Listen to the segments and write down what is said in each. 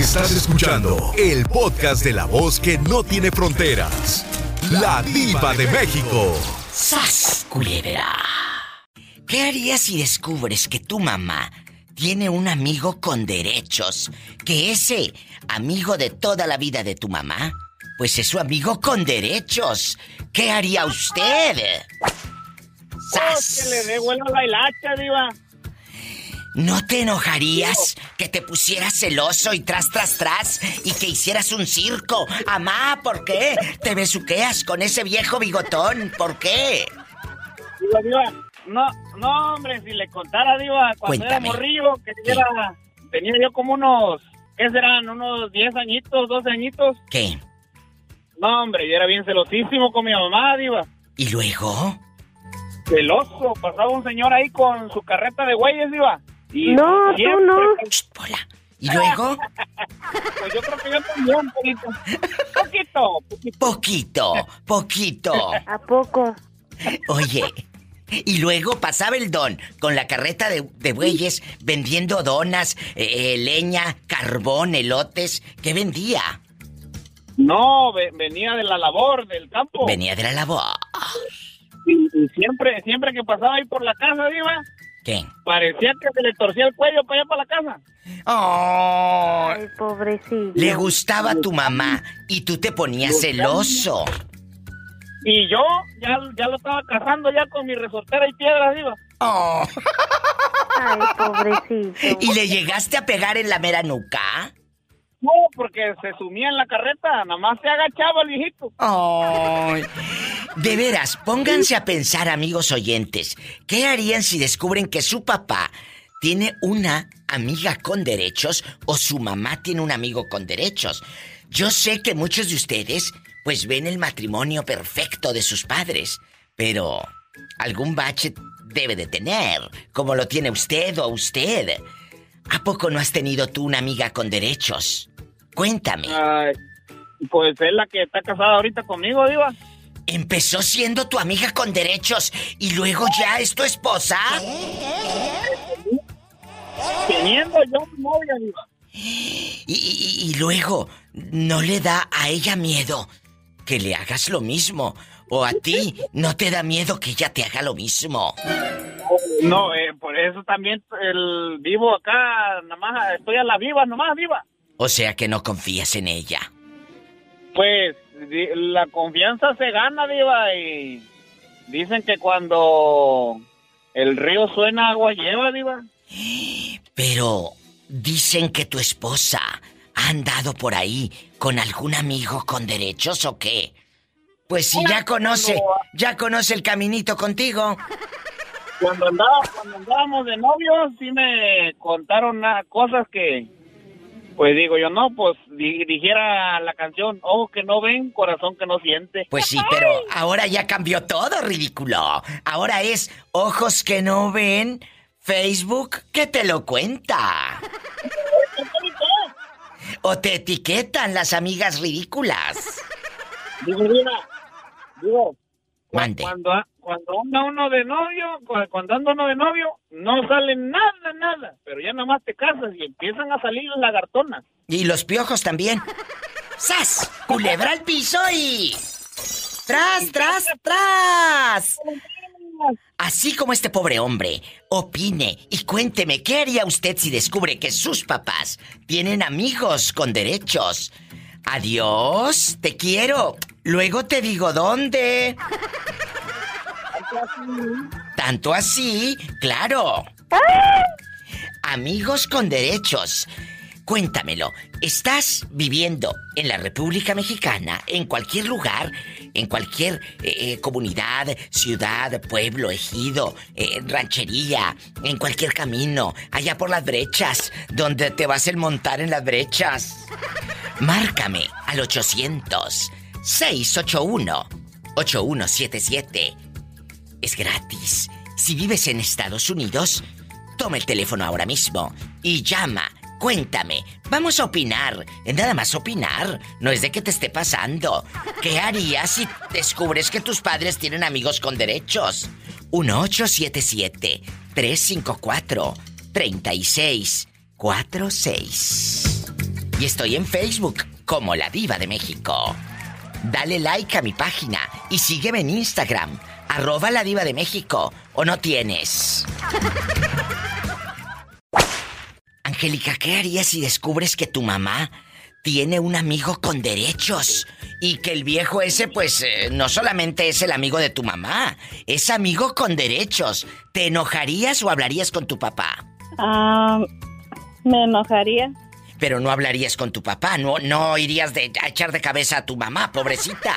Estás escuchando el podcast de la voz que no tiene fronteras. La diva de México. ¡Sas, culebra! ¿Qué harías si descubres que tu mamá tiene un amigo con derechos? Que ese amigo de toda la vida de tu mamá, pues es su amigo con derechos. ¿Qué haría usted? ¡Sas! que le dé vuelo a la hilacha, diva. ¿No te enojarías que te pusieras celoso y tras, tras, tras y que hicieras un circo? Amá, ¿por qué? ¿Te besuqueas con ese viejo bigotón? ¿Por qué? Diva, diva, no, no, hombre, si le contara, diva, cuando era morrillo, que era, tenía yo como unos, ¿qué serán? Unos 10 añitos, 12 añitos. ¿Qué? No, hombre, yo era bien celosísimo con mi mamá, diva. ¿Y luego? Celoso, pasaba un señor ahí con su carreta de güeyes, diva no, tú no. ¿Y luego? pues yo creo que yo también, poquito. Poquito, poquito. Poquito, ¿A poco? Oye, y luego pasaba el don con la carreta de, bueyes vendiendo donas, eh, eh, leña, carbón, elotes. ¿Qué vendía? No, venía de la labor, del campo. Venía de la labor. Y, siempre, siempre que pasaba ahí por la casa, Diva, ¿Qué? Parecía que se le torcía el cuello para allá para la casa. Ay, pobrecito. Le gustaba tu mamá y tú te ponías celoso. Y yo ya, ya lo estaba cazando ya con mi resortera y piedra arriba. Oh. Ay, pobrecito. ¿Y le llegaste a pegar en la mera nuca? No, porque se sumía en la carreta, nada más se agachaba el viejito. De veras, pónganse a pensar, amigos oyentes, ¿qué harían si descubren que su papá tiene una amiga con derechos o su mamá tiene un amigo con derechos? Yo sé que muchos de ustedes pues ven el matrimonio perfecto de sus padres, pero algún bache debe de tener, como lo tiene usted o usted. ¿A poco no has tenido tú una amiga con derechos? Cuéntame. pues es la que está casada ahorita conmigo, Diva. Empezó siendo tu amiga con derechos y luego ya es tu esposa. Teniendo yo novia, Diva. Y, y, luego, ¿no le da a ella miedo que le hagas lo mismo? ¿O a ti no te da miedo que ella te haga lo mismo? No, eh, por eso también el vivo acá, nada más estoy a la viva, nomás viva. O sea que no confías en ella. Pues la confianza se gana, Diva, y dicen que cuando el río suena, agua lleva, Diva. Pero dicen que tu esposa ha andado por ahí con algún amigo con derechos o qué. Pues si ya conoce, ya conoce el caminito contigo. Cuando, andaba, cuando andábamos de novios, sí me contaron cosas que pues digo yo, no, pues dijera la canción, ojo que no ven, corazón que no siente. Pues sí, pero ahora ya cambió todo, ridículo. Ahora es ojos que no ven, Facebook que te lo cuenta. o te etiquetan las amigas ridículas. Digo, digo, Mande. Cuando, cuando anda uno de novio, cuando anda uno de novio, no sale nada, nada. Pero ya nada más te casas y empiezan a salir las lagartonas. Y los piojos también. ¡Sas! Culebra al piso y. ¡Tras, tras, tras! Así como este pobre hombre, opine y cuénteme qué haría usted si descubre que sus papás tienen amigos con derechos. Adiós, te quiero. Luego te digo dónde. Tanto así, claro. Amigos con derechos. Cuéntamelo, ¿estás viviendo en la República Mexicana, en cualquier lugar, en cualquier eh, eh, comunidad, ciudad, pueblo, ejido, eh, ranchería, en cualquier camino, allá por las brechas, donde te vas a montar en las brechas? Márcame al 800 681 8177 es gratis. Si vives en Estados Unidos, toma el teléfono ahora mismo y llama. Cuéntame, vamos a opinar. Nada más opinar. No es de que te esté pasando. ¿Qué harías si descubres que tus padres tienen amigos con derechos? 1877-354-3646. Y estoy en Facebook como La Diva de México. Dale like a mi página y sígueme en Instagram, arroba la diva de México. ¿O no tienes? Angélica, ¿qué harías si descubres que tu mamá tiene un amigo con derechos? Y que el viejo ese, pues, eh, no solamente es el amigo de tu mamá, es amigo con derechos. ¿Te enojarías o hablarías con tu papá? Ah, me enojaría. Pero no hablarías con tu papá, no, no irías de, a echar de cabeza a tu mamá, pobrecita.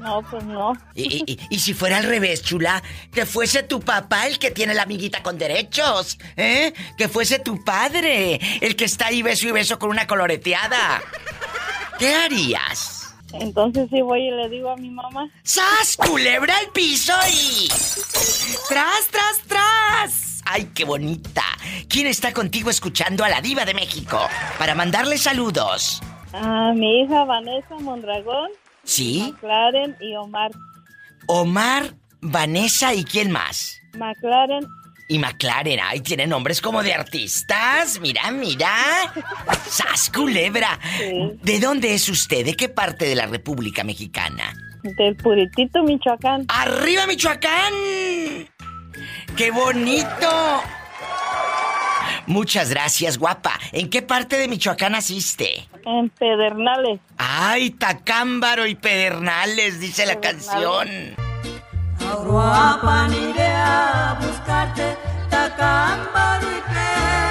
No, pues no. Y, y- y si fuera al revés, chula, que fuese tu papá el que tiene la amiguita con derechos, ¿eh? Que fuese tu padre el que está ahí beso y beso con una coloreteada. ¿Qué harías? Entonces sí voy y le digo a mi mamá. ¡Sas! ¡Culebra al piso y. ¡Tras, tras, tras! ¡Ay, qué bonita! ¿Quién está contigo escuchando a la Diva de México? Para mandarle saludos. A mi hija Vanessa Mondragón, ¿Sí? McLaren y Omar. Omar, Vanessa y quién más? McLaren, Y McLaren, ay, tiene nombres como de artistas. Mira, mira. ¡Sas, culebra! Sí. ¿De dónde es usted? ¿De qué parte de la República Mexicana? del Puritito, Michoacán. ¡Arriba, Michoacán! ¡Qué bonito! Muchas gracias, guapa. ¿En qué parte de Michoacán naciste? En Pedernales. ¡Ay, Tacámbaro y Pedernales! Dice la canción. Uruapan iré a buscarte, Tacámbaro y Pedernales.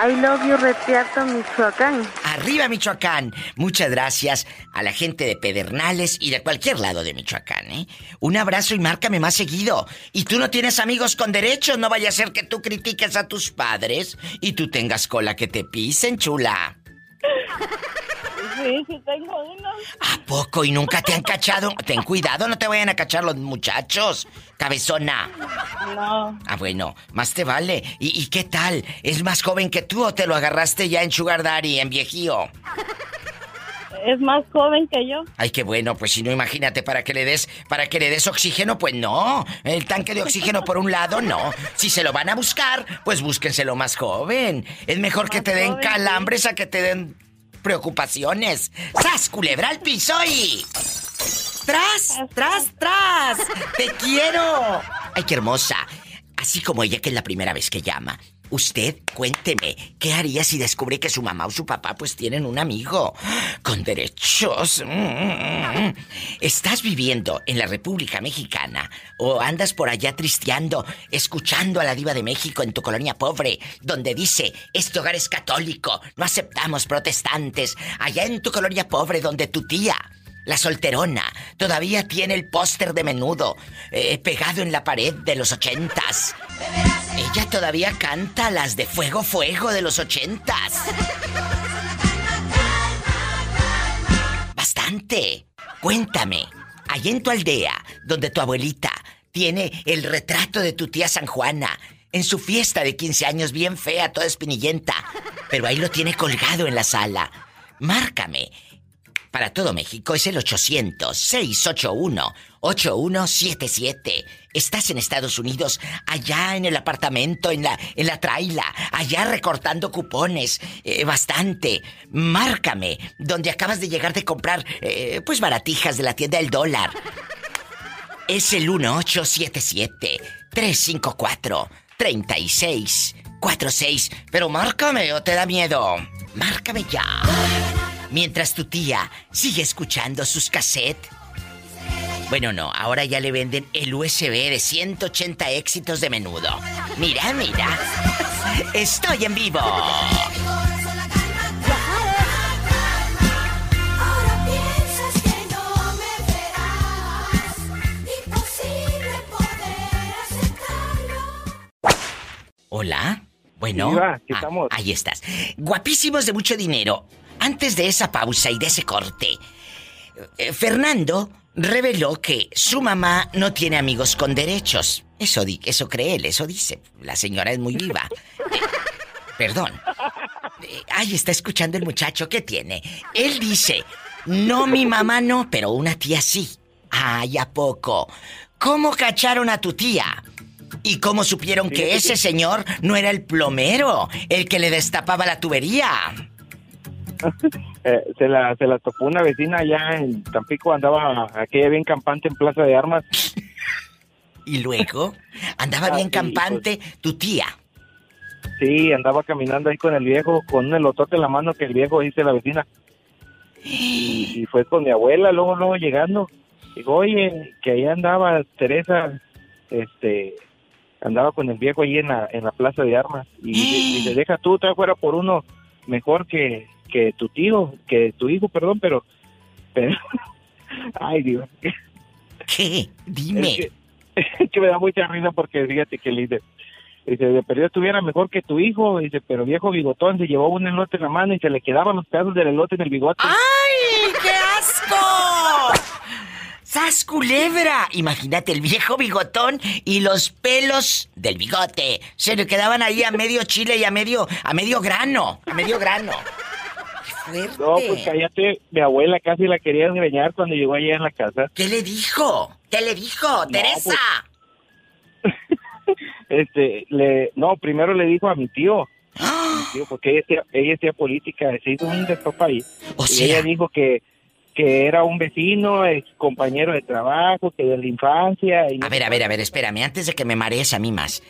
I love you, Retiarto, Michoacán. Arriba Michoacán. Muchas gracias a la gente de Pedernales y de cualquier lado de Michoacán, ¿eh? Un abrazo y márcame más seguido. Y tú no tienes amigos con derechos, no vaya a ser que tú critiques a tus padres y tú tengas cola que te pisen, chula. Sí, sí tengo uno. ¿A poco? ¿Y nunca te han cachado? Ten cuidado, no te vayan a cachar los muchachos. Cabezona. No, Ah, bueno, más te vale. ¿Y, y qué tal? ¿Es más joven que tú o te lo agarraste ya en Sugar Daddy, en viejío? es más joven que yo. Ay, qué bueno, pues si no, imagínate, para que le des, para que le des oxígeno, pues no. El tanque de oxígeno por un lado, no. Si se lo van a buscar, pues búsquenselo más joven. Es mejor que te den joven, sí. calambres a que te den preocupaciones. ¡Sas, culebra al piso y... ¡Tras, tras, tras! ¡Te quiero! ¡Ay, qué hermosa! Así como ella que es la primera vez que llama. Usted, cuénteme, ¿qué haría si descubre que su mamá o su papá pues tienen un amigo con derechos? Mm. ¿Estás viviendo en la República Mexicana o andas por allá tristeando, escuchando a la diva de México en tu colonia pobre, donde dice, este hogar es católico, no aceptamos protestantes, allá en tu colonia pobre donde tu tía la solterona todavía tiene el póster de menudo eh, pegado en la pared de los ochentas. Ella todavía canta las de Fuego Fuego de los ochentas. Bastante. Cuéntame, allá en tu aldea, donde tu abuelita tiene el retrato de tu tía San Juana, en su fiesta de 15 años bien fea, toda espinillenta, pero ahí lo tiene colgado en la sala. Márcame. Para todo México es el 800-681-8177. Estás en Estados Unidos, allá en el apartamento, en la, en la traila, allá recortando cupones, eh, bastante. Márcame, donde acabas de llegar de comprar, eh, pues baratijas de la tienda del dólar. Es el 1877-354-3646. Pero márcame o te da miedo. Márcame ya. Mientras tu tía sigue escuchando sus cassettes. Bueno, no, ahora ya le venden el USB de 180 éxitos de menudo. Mira, mira. Estoy en vivo. Ahora piensas que no me verás. Imposible poder aceptarlo. Hola. Bueno. Ah, estamos. ahí estás. Guapísimos de mucho dinero. Antes de esa pausa y de ese corte, eh, Fernando reveló que su mamá no tiene amigos con derechos. Eso, di eso cree él, eso dice. La señora es muy viva. Eh, perdón. Eh, ahí está escuchando el muchacho. ¿Qué tiene? Él dice, no, mi mamá no, pero una tía sí. Ay, ¿a poco? ¿Cómo cacharon a tu tía? ¿Y cómo supieron que ese señor no era el plomero, el que le destapaba la tubería? Eh, se, la, se la topó una vecina allá en Tampico, andaba aquella bien campante en Plaza de Armas. Y luego, andaba Ah, bien sí, campante tu tía. Sí, andaba caminando ahí con el viejo, con un elotote en la mano que el viejo dice la vecina. Y, y fue con mi abuela, luego, luego llegando. Digo, oye, que ahí andaba Teresa, este, andaba con el viejo ahí en la, en la plaza de armas. Y dice, dice, deja tú, te fuera por uno mejor que, que tu tío, que tu hijo, perdón, pero, pero, ay Dios, ¿Qué? Dime. es que, es que me da mucha risa porque fíjate que le dice, dice, de perdido estuviera mejor que tu hijo, dice, pero viejo bigotón se llevó un elote en la mano y se le quedaban los pedazos del elote en el bigote. ¡Ay, qué asco! ¡Sas culebra! Imagínate el viejo bigotón y los pelos del bigote. Se le quedaban ahí a medio chile y a medio, a medio grano. A medio grano. No, pues cállate, mi abuela casi la quería engañar cuando llegó allá en la casa. ¿Qué le dijo? ¿Qué le dijo? ¡Teresa! Este, le, no, primero le dijo a mi tío, ¡Ah! tío, porque ella, hacía- ella hacía política, se hizo un ahí. O y sea, ella dijo que, que era un vecino, ex compañero de trabajo, que de la infancia. Y a ver, a ver, a ver, espérame, antes de que me marees a mí más.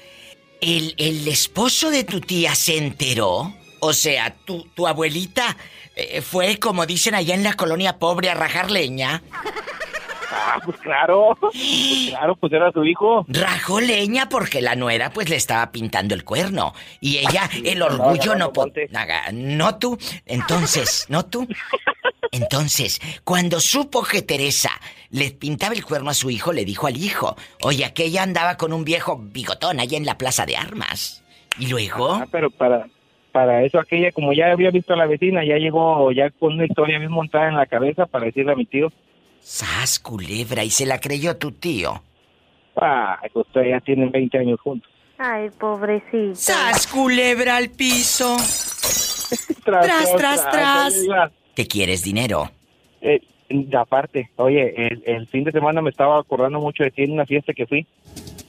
¿El, el esposo de tu tía se enteró? O sea, tu, tu abuelita eh, fue, como dicen allá en la colonia pobre, a rajar leña. Ah, pues claro, pues claro, pues era su hijo. Rajó leña porque la nuera pues le estaba pintando el cuerno. Y ella, el orgullo no, no... no, No tú. Entonces, ¿no tú? Entonces, cuando supo que Teresa le pintaba el cuerno a su hijo, le dijo al hijo, oye, aquella andaba con un viejo bigotón allá en la plaza de armas. Y luego... Ah, pero para, para eso aquella, como ya había visto a la vecina, ya llegó ya con una historia bien montada en la cabeza para decirle a mi tío, ¡Sas, culebra! Y se la creyó tu tío. ah, pues ya tienen 20 años juntos. Ay, pobrecito. ¡Sas, culebra al piso! Tras, Tras, tras, tras. ¿Qué quieres, dinero? eh, aparte, oye, el, el fin de semana me estaba acordando mucho de ti en una fiesta que fui,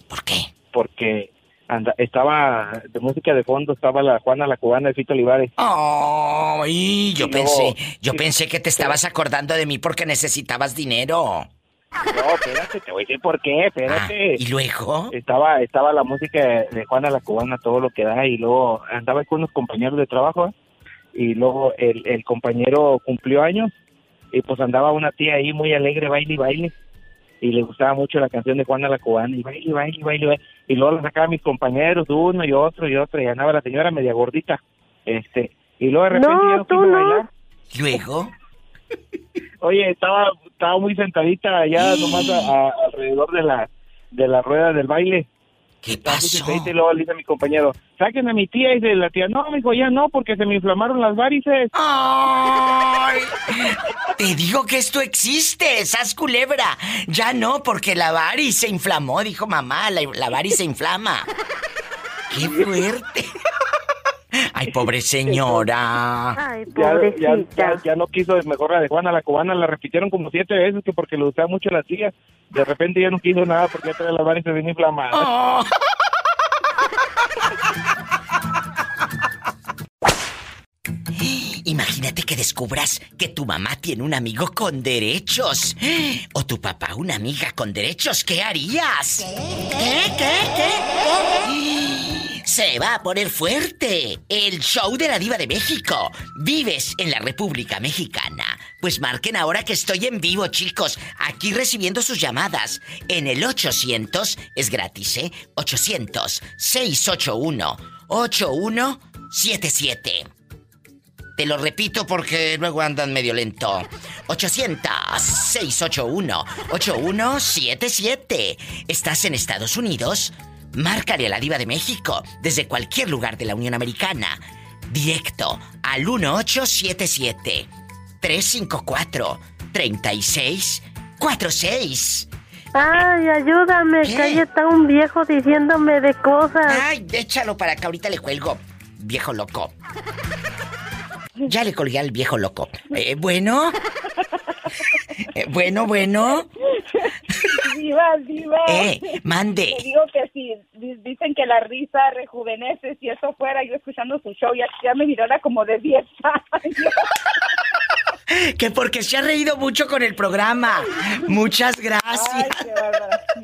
¿Por qué? porque anda, estaba de música de fondo, estaba la Juana la Cubana de Fito Olivares. Ay, yo Y luego- pensé, yo sí, pensé que te estabas acordando de mí porque necesitabas dinero. No, espérate, te voy a decir por qué, Ah, espérate. ¿Y luego? estaba estaba la música de Juana la Cubana todo lo que da y luego andaba con unos compañeros de trabajo y luego el, el compañero cumplió años y pues andaba una tía ahí muy alegre baile y baile y le gustaba mucho la canción de Juana la Cubana y baile baile baile, baile. y luego la sacaban mis compañeros uno y otro y otro y andaba la señora media gordita este y luego de repente No, ya no tú no. bailar ¿Luego? oye estaba estaba muy sentadita allá nomás a- a- alrededor de la de la rueda del baile ¿Qué pasó? Y luego le dice a mi compañero, saquen a mi tía. Y dice la tía, no, mijo, ya no, porque se me inflamaron las varices. ¡Ay! Te digo que esto existe, esas culebra. Ya no, porque la varis se inflamó, dijo mamá, la, la varis se inflama. ¡Qué fuerte! Ay, pobre señora. Ay, Ya, ya, pobrecita. ya, ya no quiso, mejor la de Juana la cubana, la repitieron como siete veces que porque le gustaba mucho la tía. De repente ya no quiso nada porque ya trae las varices bien inflamadas. Oh. Imagínate que descubras que tu mamá tiene un amigo con derechos. O tu papá una amiga con derechos. ¿Qué harías? ¿Qué? ¿Qué? ¿Qué? Se va a poner fuerte. El show de la diva de México. ¿Vives en la República Mexicana? Pues marquen ahora que estoy en vivo, chicos. Aquí recibiendo sus llamadas. En el 800, es gratis, ¿eh? 800-681-8177. Te lo repito porque luego andan medio lento. 800-681-8177. ¿Estás en Estados Unidos? Márcale a la diva de México desde cualquier lugar de la Unión Americana. Directo al 1877 354 3646. Ay, ayúdame, ¿Qué? que ahí está un viejo diciéndome de cosas. Ay, échalo para que ahorita le cuelgo, viejo loco. Ya le colgué al viejo loco. Eh, bueno. Eh, bueno, bueno. Diva, diva. Eh, mande. Te digo que si di- dicen que la risa rejuvenece, si eso fuera yo escuchando su show, ya, ya me mirara como de 10 años. Que porque se ha reído mucho con el programa. Muchas Ay, gracias. qué.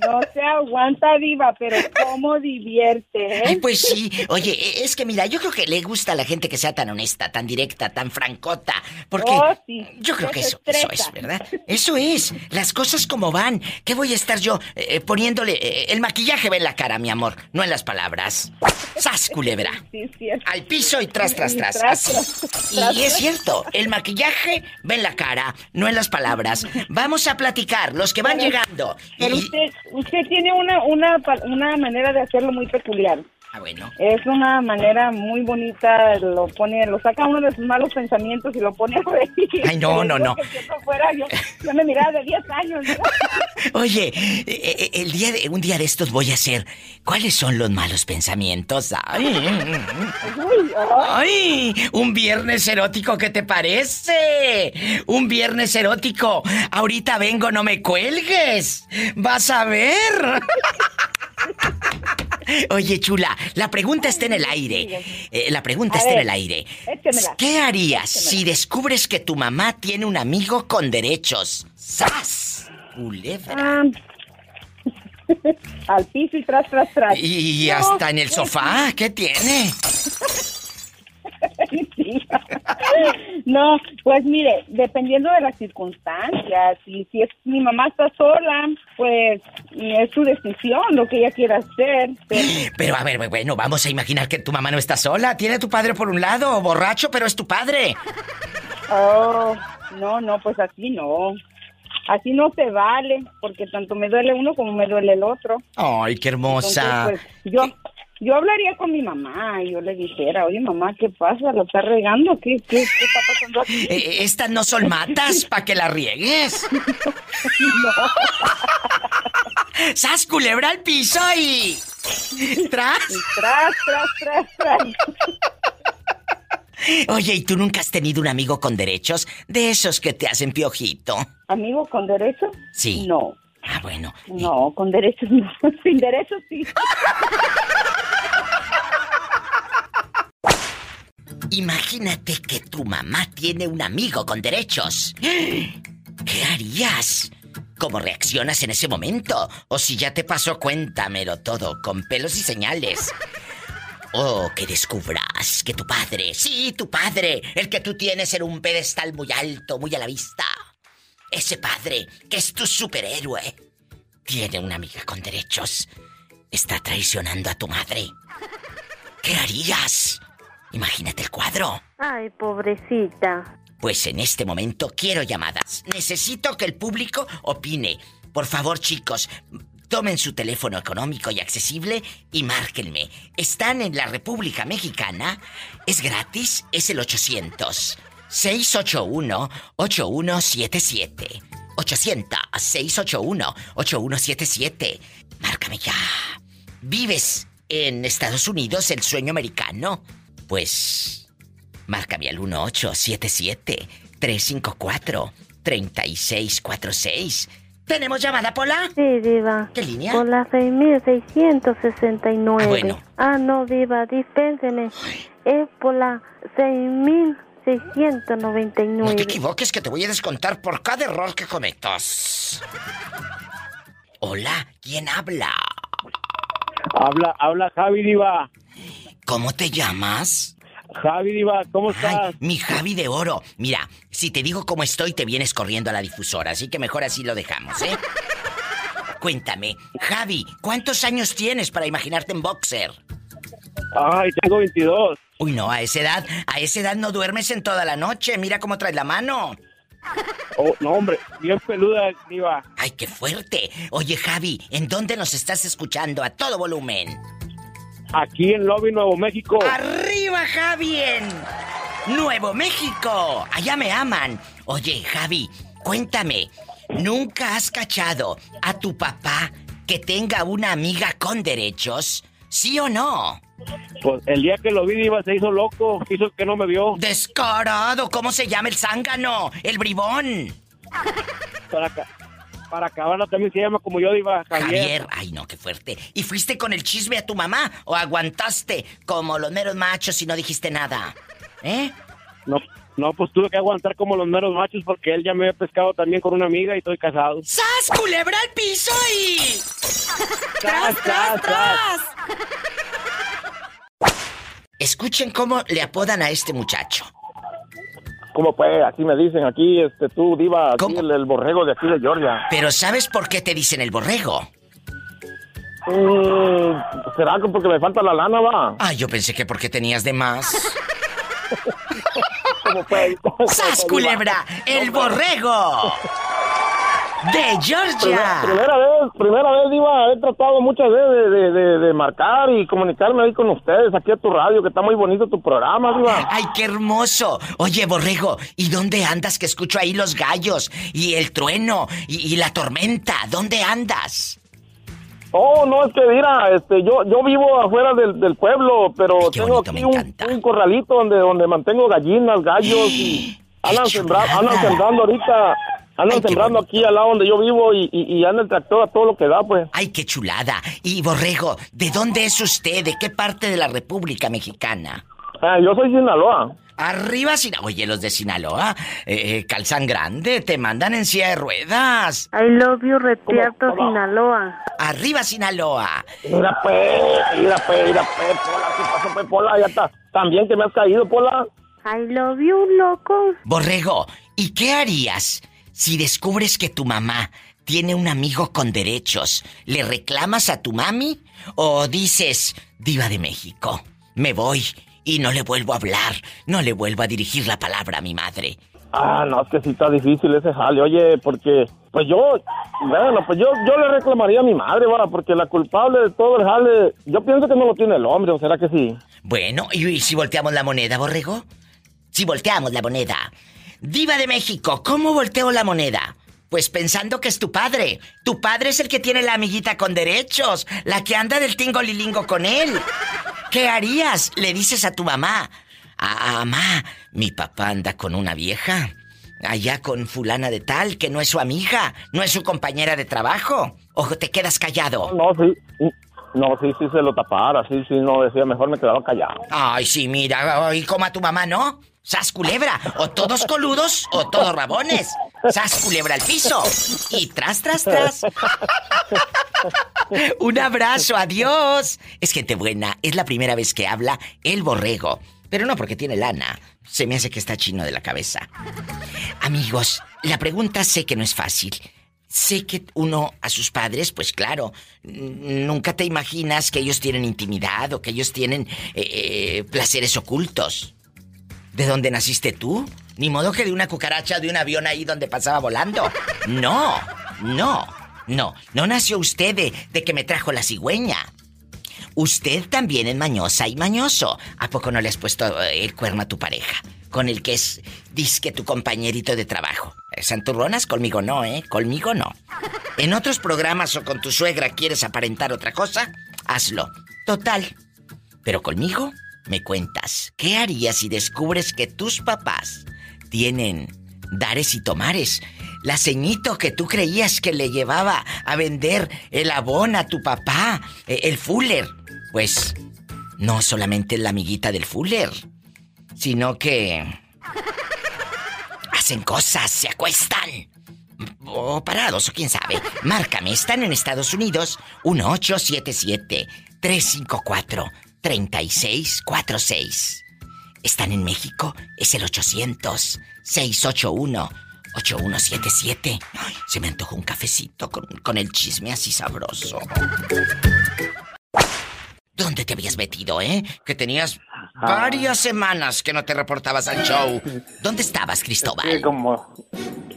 No se aguanta, diva, pero cómo divierte, Ay, ¿eh? pues sí. Oye, e- es que mira, yo creo que le gusta a la gente que sea tan honesta, tan directa, tan francota. Porque Oh, sí. yo creo que eso, eso es, ¿verdad? Eso es. Las cosas como van. ¿Qué voy a estar yo eh, poniéndole? eh, el maquillaje ve en la cara, mi amor, no en las palabras. ¡Sas, culebra! Sí, es cierto. Al piso y tras, tras, Y tras. tras, tras, Y tras, es tras. cierto, el maquillaje ve en la cara, no en las palabras. Vamos a platicar, los que van Pero- llegando. Pero Y- usted, usted tiene una, una, una manera de hacerlo muy peculiar. Ah, bueno. Es una manera muy bonita, lo pone, lo saca uno de sus malos pensamientos y lo pone a reír. Ay, no, no, no. Que si eso fuera, yo, yo me miraba de 10 años. ¿no? Oye, eh, eh, el día de, un día de estos voy a hacer. ¿Cuáles son los malos pensamientos? Ay, Uy, ay, ay, un viernes erótico, ¿qué te parece? Un viernes erótico. Ahorita vengo, no me cuelgues. Vas a ver. Oye, chula, la pregunta está en el aire. Eh, la pregunta A está en el aire. échemela. ¿Qué harías Échemela. si descubres que tu mamá tiene un amigo con derechos? ¡Sas! Culebra. ah, al piso y tras, tras, tras. Y hasta en el sofá, ¿qué tiene? No, pues mire, dependiendo de las circunstancias, y si es mi mamá está sola, pues es su decisión lo que ella quiera hacer. Pero, Pero a ver, bueno, vamos a imaginar que tu mamá no está sola. Tiene a tu padre por un lado, borracho, pero es tu padre. oh, no, no, pues así no. Así no se vale, porque tanto me duele uno como me duele el otro. Ay, qué hermosa. Entonces, pues, yo, yo hablaría con mi mamá y yo le dijera, oye mamá, ¿qué pasa? ¿Lo está regando? ¿Qué, qué, qué está pasando aquí? Eh, estas no son matas para que la riegues. ¡Sas culebra al piso y. ¡Tras! Tras, tras, tras, tras. Oye, ¿y tú nunca has tenido un amigo con derechos? De esos que te hacen piojito. ¿Amigo con derecho? Sí. No, Ah, bueno. no, con derechos no. Sin derechos sí. Imagínate que tu mamá tiene un amigo con derechos. ¿Qué harías? ¿Cómo reaccionas en ese momento? O si ya te pasó, cuéntamelo todo, con pelos y señales. O que descubras que tu padre, sí, tu padre, el que tú tienes en un pedestal muy alto, muy a la vista, ese padre, que es tu superhéroe, tiene una amiga con derechos. Está traicionando a tu madre. ¿Qué harías? Imagínate el cuadro. Ay, pobrecita. Pues en este momento quiero llamadas. Necesito que el público opine. Por favor, chicos, tomen su teléfono económico y accesible y márquenme. Están en la República Mexicana. Es gratis, es el 800 681 8177. 800 681 8177. Márcame ya. ¿Vives en Estados Unidos el sueño americano? Pues Márcame al 1877-354-3646. ¿Tenemos llamada, Pola? Sí, Diva. ¿Qué línea? Por la 6669. Ah, bueno. Ah, no, Diva, dispénseme. Es por la 6699. No te equivoques que te voy a descontar por cada error que cometas. Hola, ¿quién habla? Habla, habla Javi Diva. ¿Cómo te llamas? Javi Diva, ¿cómo Ay, estás? mi Javi de oro. Mira, si te digo cómo estoy, te vienes corriendo a la difusora, así que mejor así lo dejamos, ¿eh? Cuéntame, Javi, ¿cuántos años tienes para imaginarte en boxer? Ay, tengo 22. Uy, no, a esa edad, a esa edad no duermes en toda la noche. Mira cómo traes la mano. Oh, no, hombre, bien peluda, Diva. Ay, qué fuerte. Oye, Javi, ¿en dónde nos estás escuchando a todo volumen? Aquí en Lobby, Nuevo México. ¡Arriba, Javi! En Nuevo México. Allá me aman. Oye, Javi, cuéntame, ¿nunca has cachado a tu papá que tenga una amiga con derechos? ¿Sí o no? Pues el día que lo vi, Diva, se hizo loco. Hizo que no me vio. Descarado, ¿cómo se llama el zángano? El bribón. Para, ca- para acabarla también se llama como yo iba Javier. Javier, ay no, qué fuerte. ¿Y fuiste con el chisme a tu mamá o aguantaste como los meros machos y no dijiste nada? ¿Eh? No, no, pues tuve que aguantar como los meros machos porque él ya me había pescado también con una amiga y estoy casado. ¡Sas, culebra al piso y... ¡Tras, tras, tras! Escuchen cómo le apodan a este muchacho. ¿Cómo pues? Así me dicen aquí, este, tú, diva, aquí el, el borrego de aquí de Georgia. Pero ¿sabes por qué te dicen el borrego? Mm, ¿Será que porque me falta la lana, va? Ah, yo pensé que porque tenías de más. ¿Cómo pues? ¡Sas, culebra! ¡El borrego! ¡De Georgia! primera vez, primera vez, Diva, he tratado muchas veces de, de, de- marcar y comunicarme ahí con ustedes, aquí a tu radio, que está muy bonito tu programa, Diva. ¡Ay, qué hermoso! Oye, borrego, ¿y dónde andas que escucho ahí los gallos y el trueno y, y la tormenta? ¿Dónde andas? Oh, no, es que mira, este, yo, yo vivo afuera del, del pueblo, pero Ay, tengo bonito, aquí un, un corralito donde, donde mantengo gallinas, gallos y andan, ¡Qué sembra- andan sembrando ahorita, andan Ay, sembrando aquí al lado donde yo vivo y, y, y anda el tractor a todo lo que da, pues. ¡Ay, qué chulada! Y borrego, ¿de dónde es usted? ¿De qué parte de la República Mexicana? Ah, yo soy Sinaloa. Arriba Sinaloa. Oye, los de Sinaloa, eh, eh, calzan grande, te mandan en silla de ruedas. I love you, Retierto. Sinaloa. Arriba Sinaloa. Mira, pues, mira, pues, mira, pues, Pola, ¿qué pasó, pues, Pola? Ya está. También que me has caído, Pola. I love you, loco. Borrego, ¿y qué harías si descubres que tu mamá tiene un amigo con derechos? ¿Le reclamas a tu mami? ¿O dices, diva de México, me voy y no le vuelvo a hablar, no le vuelvo a dirigir la palabra a mi madre? Ah, no, es que sí está difícil ese jale, oye, porque, pues yo, bueno, pues yo, yo le reclamaría a mi madre, va, porque la culpable de todo el jale, yo pienso que no lo tiene el hombre, ¿o será que sí? Bueno, ¿y, y si volteamos la moneda, Borrego? Si volteamos la moneda. Diva de México, ¿cómo volteo la moneda? Pues pensando que es tu padre. Tu padre es el que tiene la amiguita con derechos, la que anda del tingo lilingo con él. ¿Qué harías? Le dices a tu mamá. Ah, mamá, mi papá anda con una vieja. Allá con fulana de tal, que no es su amiga, no es su compañera de trabajo. O te quedas callado. No, sí, no, sí, sí se lo tapara, sí, sí, no, decía, mejor me quedaba callado. Ay, sí, mira, y como a tu mamá, ¿no? ¡Sas culebra! O todos coludos o todos rabones. ¡Sas culebra al piso! Y tras, tras, tras. Un abrazo, adiós. Es gente buena, es la primera vez que habla el borrego. Pero no porque tiene lana. Se me hace que está chino de la cabeza. Amigos, la pregunta sé que no es fácil. Sé que uno a sus padres, pues claro, nunca te imaginas que ellos tienen intimidad o que ellos tienen eh, eh, placeres ocultos. ¿De dónde naciste tú? Ni modo que de una cucaracha de un avión ahí donde pasaba volando. No, no, no, no nació usted de, que me trajo la cigüeña. Usted también es mañosa y mañoso. ¿A poco no le has puesto eh, el cuerno a tu pareja? Con el que es disque tu compañerito de trabajo. Santurronas conmigo no, ¿eh? Conmigo no. En otros programas o con tu suegra quieres aparentar otra cosa, hazlo. Total. Pero conmigo me cuentas, ¿qué harías si descubres que tus papás tienen dares y tomares? La ceñito que tú creías que le llevaba a vender el abón a tu papá, eh, el Fuller. Pues no solamente la amiguita del Fuller, sino que hacen cosas, se acuestan. O parados, o quién sabe. Márcame, están en Estados Unidos. 1877-354-3646. Están en México, es el 800-681-8177. Ay, se me antojó un cafecito con, con el chisme así sabroso. ¿Dónde te habías metido, eh? Que tenías varias semanas que no te reportabas al show. ¿Dónde estabas, Cristóbal? como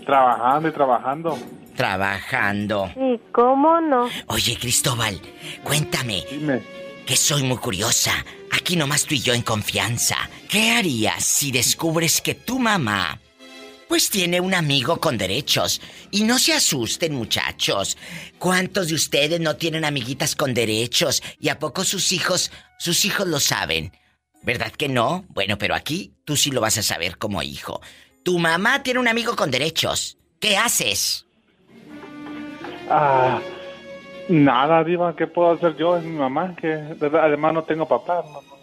trabajando y trabajando. Trabajando. ¿Y cómo no? Oye, Cristóbal, cuéntame, Dime, que soy muy curiosa. Aquí nomás tú y yo en confianza. ¿Qué harías si descubres que tu mamá, pues tiene un amigo con derechos? Y no se asusten, muchachos. ¿Cuántos de ustedes no tienen amiguitas con derechos? ¿Y a poco sus hijos, sus hijos lo saben? ¿Verdad que no? Bueno, pero aquí tú sí lo vas a saber como hijo. Tu mamá tiene un amigo con derechos. ¿Qué haces? Ah, nada, Diva, ¿qué puedo hacer yo? Es mi mamá, que además no tengo papá. no, no.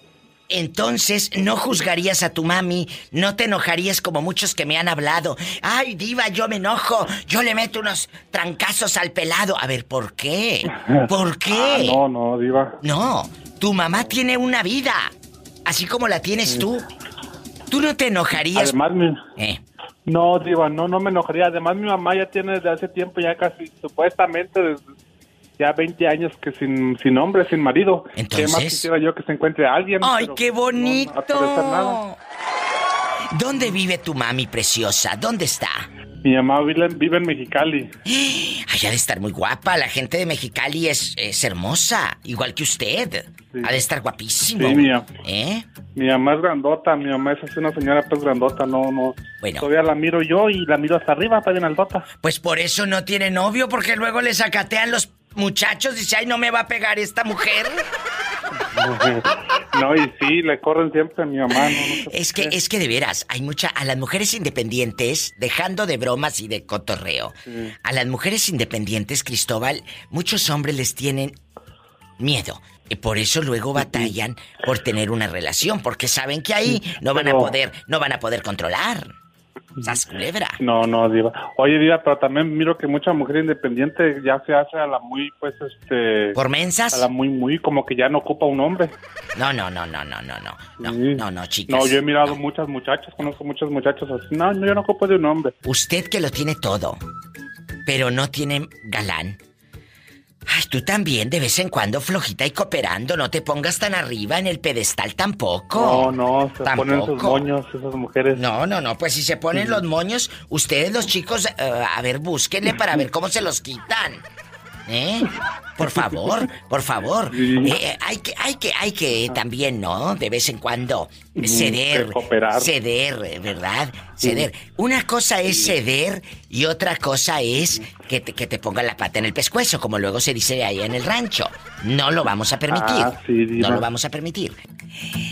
Entonces, no juzgarías a tu mami, no te enojarías como muchos que me han hablado. Ay, diva, yo me enojo, yo le meto unos trancazos al pelado. A ver, ¿por qué? ¿Por qué? Ah, no, no, Diva. No, tu mamá tiene una vida, así como la tienes tú. Tú no te enojarías. Además, mi... Eh, No, Diva, no, no me enojaría. Además, mi mamá ya tiene desde hace tiempo, ya casi, supuestamente, desde ya 20 años que sin, sin hombre, sin marido. ¿Qué más Entonces- quisiera yo que se encuentre alguien? ¡Ay, qué no, no nada. bonito! ¿Dónde vive tu mami preciosa? ¿Dónde está? Mi mamá vive, en- Mexicali. Ay, ha de estar muy guapa. La gente de Mexicali es, es hermosa, igual que usted. Sí. Ha de estar guapísimo. Sí, mía. ¿Eh? Mi mamá es grandota, mi mamá es así una señora pues grandota, no, no. Bueno. Todavía la miro yo y la miro hasta arriba, está bien aldota. Pues por eso no tiene novio, porque luego le sacatean los muchachos. Dice, ay, no me va a pegar esta mujer. no, y sí, le corren siempre a mi mamá. No, no sé Es que, es que de veras, hay mucha. A las mujeres independientes, dejando de bromas y de cotorreo, a las mujeres independientes, Cristóbal, muchos hombres les tienen miedo. Y por eso luego batallan por tener una relación, porque saben que ahí no van a poder, no van a poder controlar. Sas culebra. No, no, Diva. Oye, Diva, pero también miro que mucha mujer independiente ya se hace a la muy, pues, este... ¿Por A mensas? la muy, muy, como que ya no ocupa un hombre. No, no, no, no, no, no, no. No, Sí. no, no, chicas. No, yo he mirado No. muchas muchachas, conozco muchos muchachos así. No, no, yo no ocupo de un hombre. Usted que lo tiene todo, pero no tiene galán. Ay, tú también, de vez en cuando flojita y cooperando, no te pongas tan arriba en el pedestal tampoco. No, no, se ponen sus moños esas mujeres. No, no, no, pues si se ponen los moños, ustedes los chicos, eh, a ver, búsquenle para ver cómo se los quitan. ¿Eh? Por favor, por favor. Sí. Eh, hay que, hay que, hay que también, ¿no? De vez en cuando ceder. que cooperar. Ceder, ¿verdad? Ceder. Una cosa es ceder y otra cosa es que te, que te ponga la pata en el pescuezo, como luego se dice ahí en el rancho. No lo vamos a permitir. Ah, sí, no lo vamos a permitir.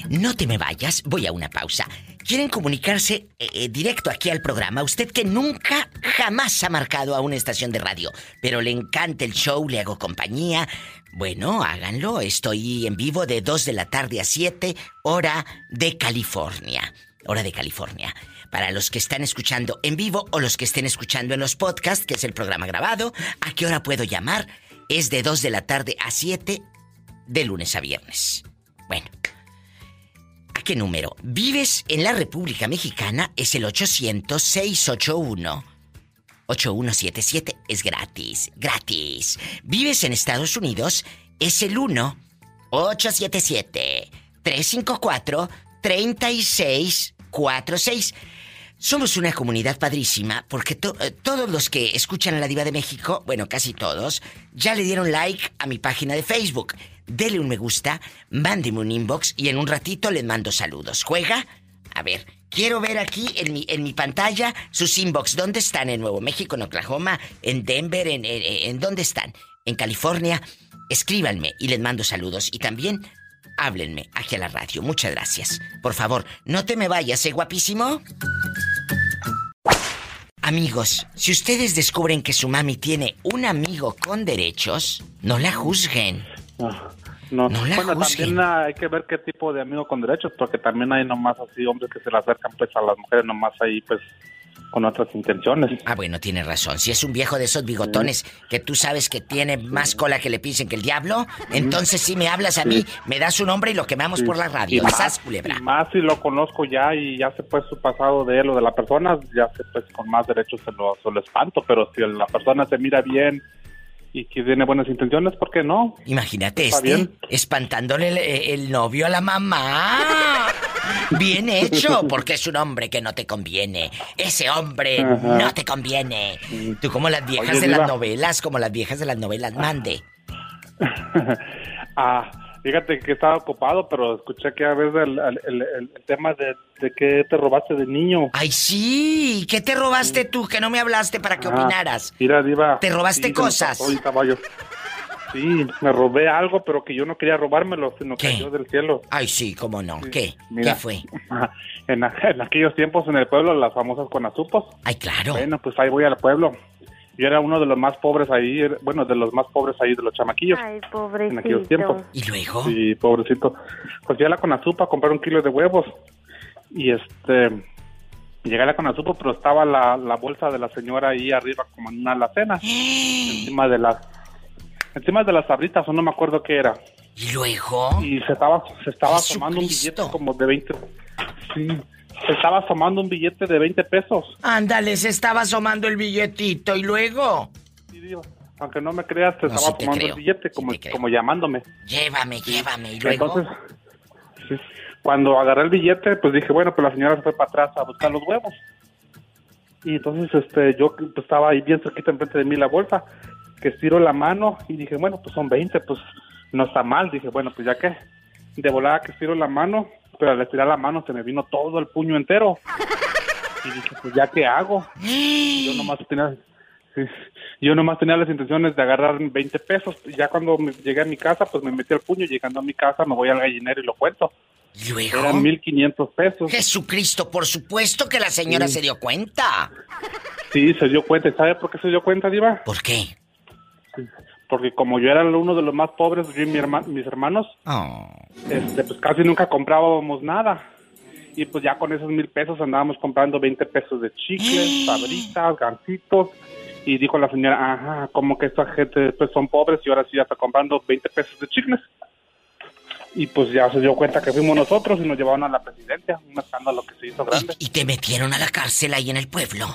No te me vayas, voy a una pausa. ¿Quieren comunicarse eh, eh, directo aquí al programa? Usted que nunca, jamás ha marcado a una estación de radio, pero le encanta el show, le hago compañía. Bueno, háganlo. Estoy en vivo de 2 de la tarde a 7, hora de California. Hora de California. Para los que están escuchando en vivo o los que estén escuchando en los podcasts, que es el programa grabado, ¿a qué hora puedo llamar? Es de 2 de la tarde a 7, de lunes a viernes. Bueno, ¿A qué número? ¿Vives en la República Mexicana? Es el 800-681-8177. Es gratis, gratis. ¿Vives en Estados Unidos? Es el 1-877-354-3646. Somos una comunidad padrísima porque eh, todos los que escuchan a la Diva de México, bueno, casi todos, ya le dieron like a mi página de Facebook. Dele un me gusta, mándeme un inbox y en un ratito les mando saludos. ¿Juega? A ver, quiero ver aquí en mi, en mi pantalla sus inbox. ¿Dónde están? ¿En Nuevo México, en Oklahoma, en Denver, en, en, en dónde están? ¿En California? Escríbanme y les mando saludos. Y también háblenme aquí a la radio. Muchas gracias. Por favor, no te me vayas, ¿eh, guapísimo? Amigos, si ustedes descubren que su mami tiene un amigo con derechos, no la juzguen. Ah, No, No la bueno, juzguen. también hay que ver qué tipo de amigo con derechos, porque también hay nomás así hombres que se le acercan pues a las mujeres nomás ahí pues con otras intenciones. Ah, bueno, tiene razón. Si es un viejo de esos bigotones que tú sabes que tiene más cola que le pisen que el diablo, entonces si me hablas a mí, me das un nombre y lo quemamos por la radio. Y más, ¡Sas, culebra! y más si lo conozco ya y ya sé pues su pasado de él o de la persona, ya sé pues con más derechos se lo, se lo espanto, pero si la persona se mira bien y que tiene buenas intenciones, ¿por qué no? Imagínate Está este bien. espantándole el, el novio a la mamá. Bien hecho, porque es un hombre que no te conviene. Ese hombre Ajá. no te conviene. Tú como las viejas Oye, de las novelas, como las viejas de las novelas, mande. ah, fíjate que estaba ocupado, pero escuché que a veces el, el- el- el tema de, de que te robaste de niño. Ay, sí. ¿Qué te robaste tú? Que no me hablaste para que Ah, opinaras. Mira, Diva. ¿Te robaste cosas? Sí, me robé algo, pero que yo no quería robármelo, sino ¿Qué? cayó del cielo. Ay, sí, cómo no. ¿Qué? Mira. ¿Qué fue? En, aquellos tiempos en el pueblo, las famosas conazupos. Ay, claro. Bueno, pues ahí voy al pueblo. Yo era uno de los más pobres ahí, bueno, de los más pobres ahí, de los chamaquillos. Ay, En aquellos tiempos. pobrecito. ¿Y luego? Sí, pobrecito. Pues fui a la Conazupa a comprar un kilo de huevos. Y este. Llegué a la Conazupa, pero estaba la, la bolsa de la señora ahí arriba, como en una alacena. encima de las. Encima de las sabritas, o no me acuerdo qué era. ¿Y luego? Y se estaba, se estaba asomando un billete como de 20. Sí. Se estaba asomando un billete de 20 pesos. Ándale, se estaba asomando el billetito. ¿Y luego? Sí, digo, aunque no me creas, se No, estaba sí asomando el billete, como, como llamándome. Llévame, llévame. ¿Y luego? Entonces, sí, cuando agarré el billete, pues dije, bueno, pues la señora se fue para atrás a buscar los huevos. Y entonces, este, yo pues, estaba ahí bien cerquita enfrente de mí la bolsa, que estiro la mano y dije, bueno, pues son 20, pues no está mal. Dije, bueno, pues ya que, de volada que estiro la mano, pero al estirar la mano se me vino todo el puño entero. Y dije, pues ya qué hago. Yo nomás tenía, sí, yo nomás tenía las intenciones de agarrar 20 pesos. Y ya cuando me- llegué a mi casa, pues me metí al puño. Llegando a mi casa, me voy al gallinero y lo cuento. ¿Y luego? Eran 1500 pesos. Jesucristo, por supuesto que la señora Sí. se dio cuenta. Sí, se dio cuenta. ¿Y ¿Sabe por qué se dio cuenta, Diva? ¿Por qué? Porque como yo era uno de los más pobres, yo y mi herma- mis hermanos, Oh. este, pues casi nunca comprábamos nada. Y pues ya con esos mil pesos andábamos comprando 20 pesos de chicles, sabritas, gancitos. Y dijo la señora, ajá, como que esta gente pues son pobres y ahora sí ya está comprando 20 pesos de chicles. Y pues ya se dio cuenta que fuimos nosotros y nos llevaron a la presidencia, un escándalo que se hizo grande. ¿Y, y te metieron a la cárcel ahí en el pueblo.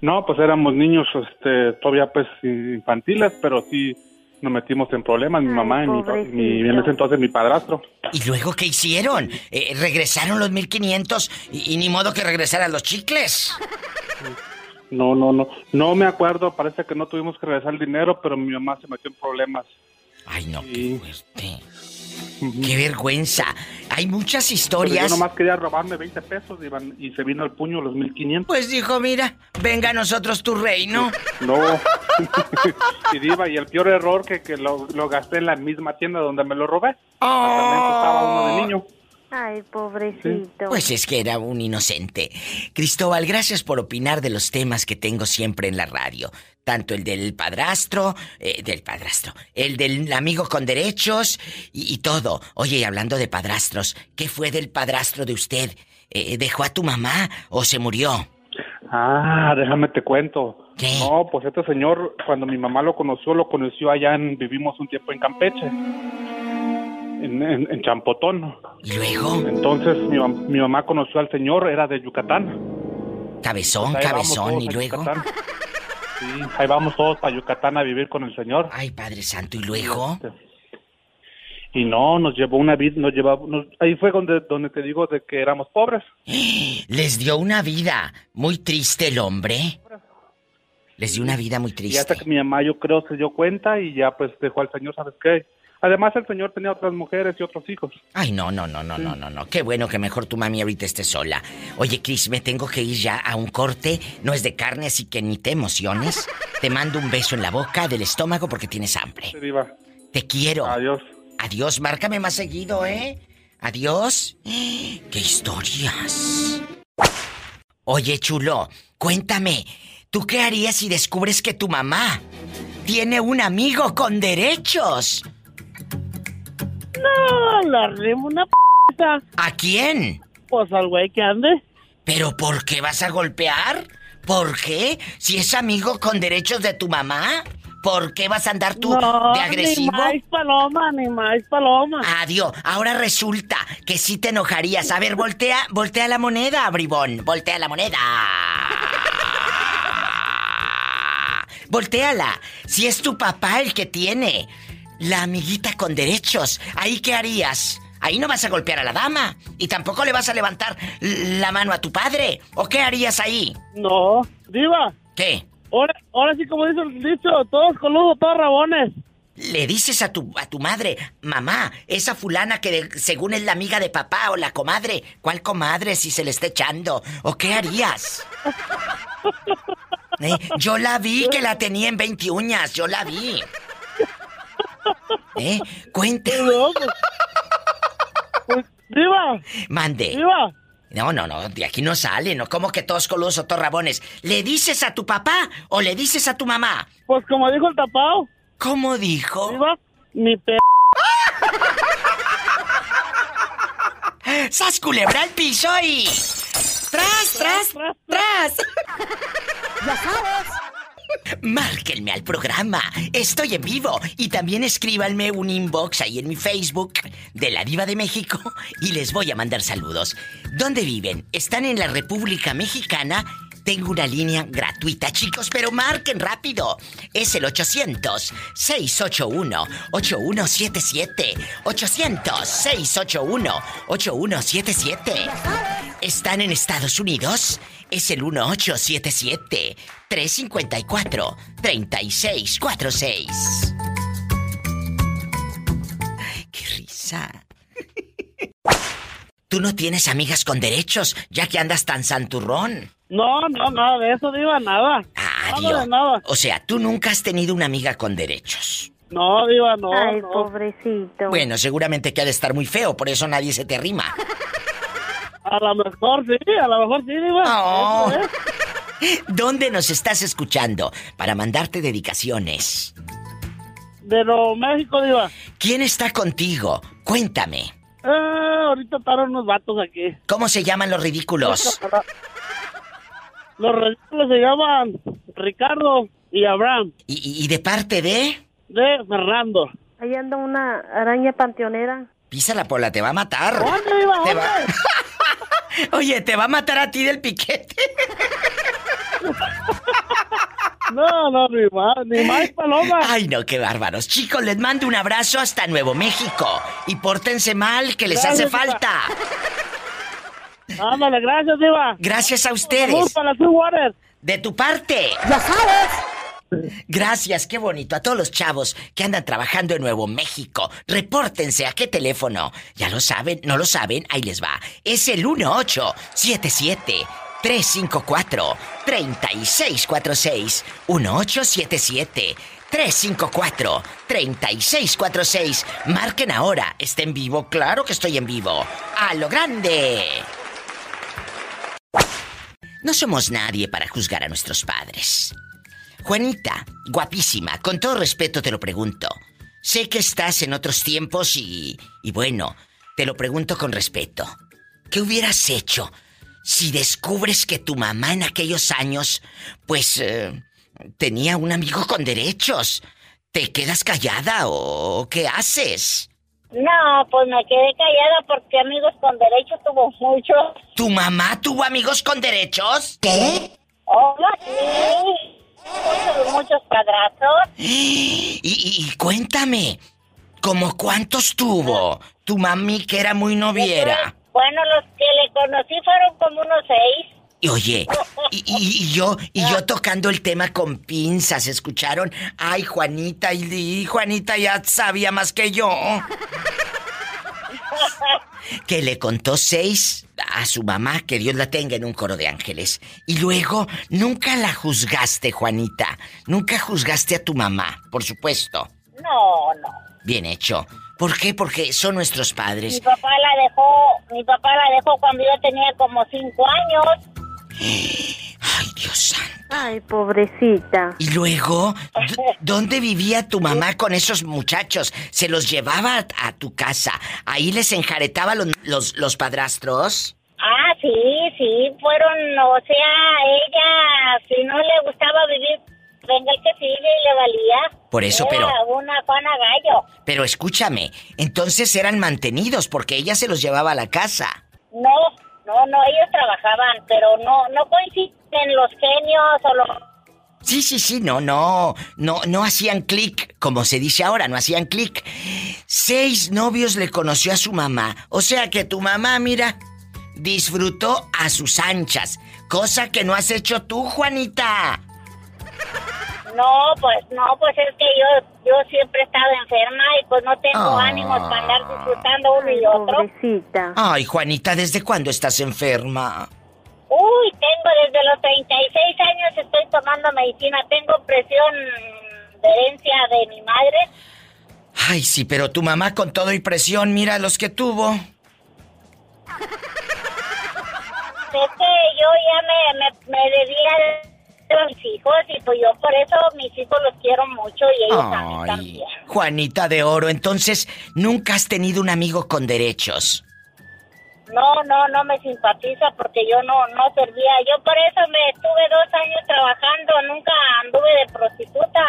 No, pues éramos niños este, todavía pues infantiles, pero sí nos metimos en problemas, mi Ay, mamá y mi, mi- en ese entonces mi padrastro. ¿Y luego qué hicieron? Eh, ¿Regresaron los 1500 y, y ni modo que regresaran los chicles? No, no, no, no me acuerdo, parece que no tuvimos que regresar el dinero, pero mi mamá se metió en problemas. Ay, no, qué Sí. fuerte. Qué vergüenza. Hay muchas Pero yo historias. nomás quería robarme 20 pesos Iván, y se vino al puño los 1500. Pues dijo, mira, venga a nosotros tu reino. No. y Diva, y el peor error que, que lo, lo gasté en la misma tienda donde me lo robé. También estaba uno de niño. Ay, pobrecito. Pues es que era un inocente. Cristóbal, gracias por opinar de los temas que tengo siempre en la radio. Tanto el del padrastro, eh, del padrastro, el del amigo con derechos y, y todo. Oye, y hablando de padrastros, ¿qué fue del padrastro de usted? Eh, ¿Dejó a tu mamá o se murió? Ah, déjame te cuento. ¿Qué? No, pues este señor, cuando mi mamá lo conoció, lo conoció allá en, vivimos un tiempo en Campeche, en, en, en Champotón. ¿Y luego? Entonces mi, mi mamá conoció al señor, era de Yucatán. Cabezón, vamos cabezón, y luego. Yucatán. Sí, ahí vamos todos para Yucatán a vivir con el señor. Ay, Padre Santo, ¿y luego? Y no, nos llevó una vida, nos llevaba, nos- ahí fue donde, donde te digo de que éramos pobres. Les dio una vida muy triste el hombre. Les dio una vida muy Y hasta triste. que mi mamá, yo creo, se dio cuenta y ya pues dejó al señor, ¿sabes qué? Además el señor tenía otras mujeres y otros hijos. Ay, no, no, no, no, no, no, no. Qué bueno que mejor tu mami ahorita esté sola. Oye, Cris, me tengo que ir ya a un corte. No es de carne, así que ni te emociones. Te mando un beso en la boca, del estómago, porque tienes hambre. Sí, diva. Te quiero. Adiós. Adiós, márcame más seguido, ¿eh? Adiós. ¡Qué historias! Oye, chulo, cuéntame, ¿tú qué harías si descubres que tu mamá tiene un amigo con derechos? No, le arrimo una p***. ¿A quién? Pues al güey que ande. ¿Pero por qué vas a golpear? ¿Por qué? Si es amigo con derechos de tu mamá, ¿por qué vas a andar tú no, de agresivo? Ni más paloma, ni más paloma. Adiós. Ahora resulta que sí te enojarías. A ver, voltea, voltea la moneda, bribón. Voltea la moneda. Volteala. Si es tu papá el que tiene la amiguita con derechos, ¿ahí qué harías? Ahí no vas a golpear a la dama y tampoco le vas a levantar la mano a tu padre. ¿O qué harías ahí? No, diva. ¿Qué? Ahora, ahora sí, como dice el dicho, todos coludos, todos rabones. Le dices a tu, a tu madre, mamá, esa fulana que de- según es la amiga de papá o la comadre, ¿cuál comadre si se le está echando? ¿O qué harías? Eh, Yo la vi que la tenía en 20 uñas, yo la vi. ¿Eh? Cuente. No, pues, pues, diva, Mande. diva. No, no, no, de aquí no sale, ¿no? ¿Cómo que todos coludos o todos rabones? ¿Le dices a tu papá o le dices a tu mamá? Pues como dijo el tapao. ¿Cómo dijo? Diva, mi p... ¡Sas culebra al piso y... ¡Tras, tras, tras! Ya sabes. Márquenme al programa. Estoy en vivo. Y también escríbanme un inbox ahí en mi Facebook de la Diva de México y les voy a mandar saludos. ¿Dónde viven? ¿Están en la República Mexicana? Tengo una línea gratuita, chicos, pero marquen rápido. Es el 800-681-8177. 800-681-8177. ¿Están en Estados Unidos? Es el 1877-354-3646. ¡Qué risa! Tú no tienes amigas con derechos, ya que andas tan santurrón. No, no, nada de eso, Diva, nada. Ah, Nada de nada. O sea, tú nunca has tenido una amiga con derechos. No, Diva, no, Ay, no. pobrecito. Bueno, seguramente que ha de estar muy feo, por eso nadie se te arrima. A lo mejor sí, a lo mejor sí, Diva. Oh. Eso es. ¿Dónde nos estás escuchando? Para mandarte dedicaciones. De Nuevo México, Diva. ¿Quién está contigo? Cuéntame. Eh, ahorita están unos vatos aquí. ¿Cómo se llaman los ridículos? Los ridículos se llaman Ricardo y Abraham, ¿Y, y- y de parte de? de Fernando. Ahí anda una araña panteonera. Písala, Pola, te va a matar. ¿Dónde, Diva? Te va-. Oye, te va a matar a ti del piquete. No, no, ni más, ni más paloma. Ay, no, qué bárbaros. Chicos, les mando un abrazo hasta Nuevo México. Y pórtense mal, que les hace falta. Ándale, gracias, Diva. Gracias a Salud ustedes. para Sue Water. De tu parte. Ya sabes. Gracias, qué bonito. A todos los chavos que andan trabajando en Nuevo México, repórtense a qué teléfono. Ya lo saben, no lo saben, ahí les va. Es el 1877 354 3646 1877 354 3646 Marquen ahora. ¿Está en vivo? Claro que estoy en vivo. ¡A lo grande! No somos nadie para juzgar a nuestros padres. Juanita, guapísima, con todo respeto te lo pregunto. Sé que estás en otros tiempos y... y bueno, te lo pregunto con respeto. ¿Qué hubieras hecho si descubres que tu mamá en aquellos años, pues, eh, tenía un amigo con derechos? ¿Te quedas callada o qué haces? No, pues me quedé callada porque amigos con derecho tuvo mucho. ¿Tu mamá tuvo amigos con derechos? ¿Qué? Oh, sí. Muchos, padrastros. Y, cuéntame, ¿cómo cuántos tuvo? Tu mami que era muy noviera. Bueno, los que le conocí fueron como unos seis. Y oye, y, y- y yo, y yo tocando el tema con pinzas, ¿escucharon? Ay, Juanita, y, y Juanita ya sabía más que yo. Que le contó seis a su mamá, que Dios la tenga en un coro de ángeles. Y luego, nunca la juzgaste, Juanita. Nunca juzgaste a tu mamá, por supuesto. No, no. Bien hecho. ¿Por qué? Porque son nuestros Mi padres. papá la dejó, mi papá la dejó cuando yo tenía como cinco años. Ay, Dios santo. Ay, pobrecita. Y luego, ¿dónde vivía tu mamá con esos muchachos? ¿Se los llevaba a, a tu casa? ¿Ahí les enjaretaba los, los, los padrastros? Ah, sí, sí, fueron, o sea, ella, si no le gustaba vivir, venga el que sigue y le valía. Por eso, Era pero- una Juana Gallo. Pero escúchame, entonces eran mantenidos porque ella se los llevaba a la casa. No, no, no, ellos trabajaban, pero no, no coinciden los genios o los... Sí, sí, sí, no, no, no, no hacían clic, como se dice ahora, no hacían clic. Seis novios le conoció a su mamá, o sea que tu mamá, mira, disfrutó a sus anchas, cosa que no has hecho tú, Juanita. No, pues, no, pues es que yo, yo siempre he estado enferma y pues no tengo Ah. ánimos para andar disfrutando uno y otro. Pobrecita. Ay, Juanita, ¿desde cuándo estás enferma? Uy, tengo desde los 36 años estoy tomando medicina, tengo presión de herencia de mi madre. Ay, sí, pero tu mamá con todo y presión, mira los que tuvo. es que yo ya me, me, me debía mis hijos y pues yo por eso mis hijos los quiero mucho y ellos a mí Ay, también. Juanita de Oro, entonces nunca has tenido un amigo con derechos. No, no, no me simpatiza porque yo no, no servía. Yo por eso me estuve dos años trabajando, nunca anduve de prostituta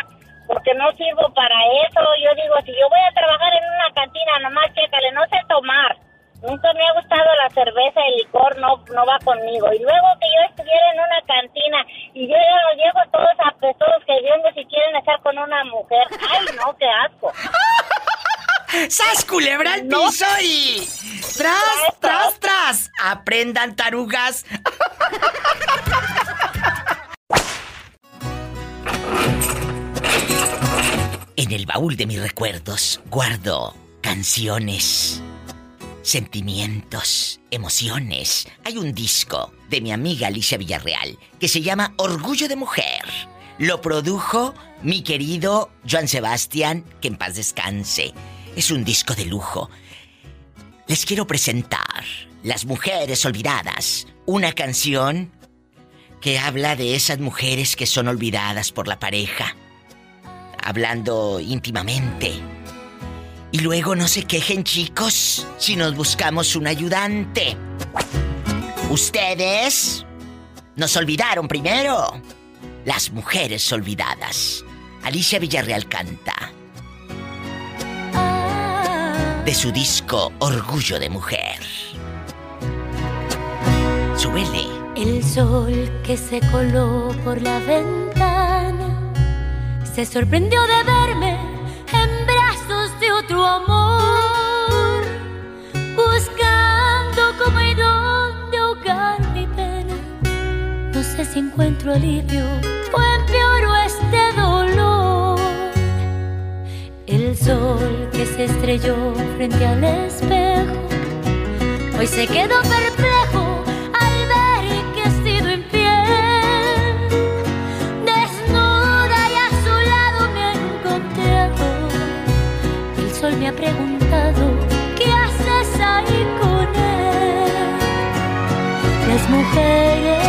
porque no sirvo para eso. Yo digo, si yo voy a trabajar en una cantina, nomás chécale, no sé tomar. Nunca me ha gustado la cerveza, el licor, no, no va conmigo. Y luego que yo estuviera en una cantina y yo ya los llevo todos apestosos que viendo si quieren estar con una mujer. Ay, no, qué asco. ¡Sas culebra al piso y... ¡Tras, tras, tras! ¡Aprendan tarugas! En el baúl de mis recuerdos guardo canciones, sentimientos, emociones. Hay un disco de mi amiga Alicia Villarreal que se llama Orgullo de Mujer. Lo produjo mi querido Joan Sebastián, que en paz descanse. Es un disco de lujo. Les quiero presentar Las Mujeres Olvidadas, una canción que habla de esas mujeres que son olvidadas por la pareja, hablando íntimamente. Y luego no se quejen chicos si nos buscamos un ayudante. Ustedes nos olvidaron primero. Las mujeres olvidadas. Alicia Villarreal canta. De su disco Orgullo de Mujer. Súbele. El sol que se coló por la ventana se sorprendió de verme en otro amor, buscando cómo y dónde ahogar mi pena. No sé si encuentro alivio o empeoro este dolor. El sol que se estrelló frente al espejo hoy se quedó perplejo mujeres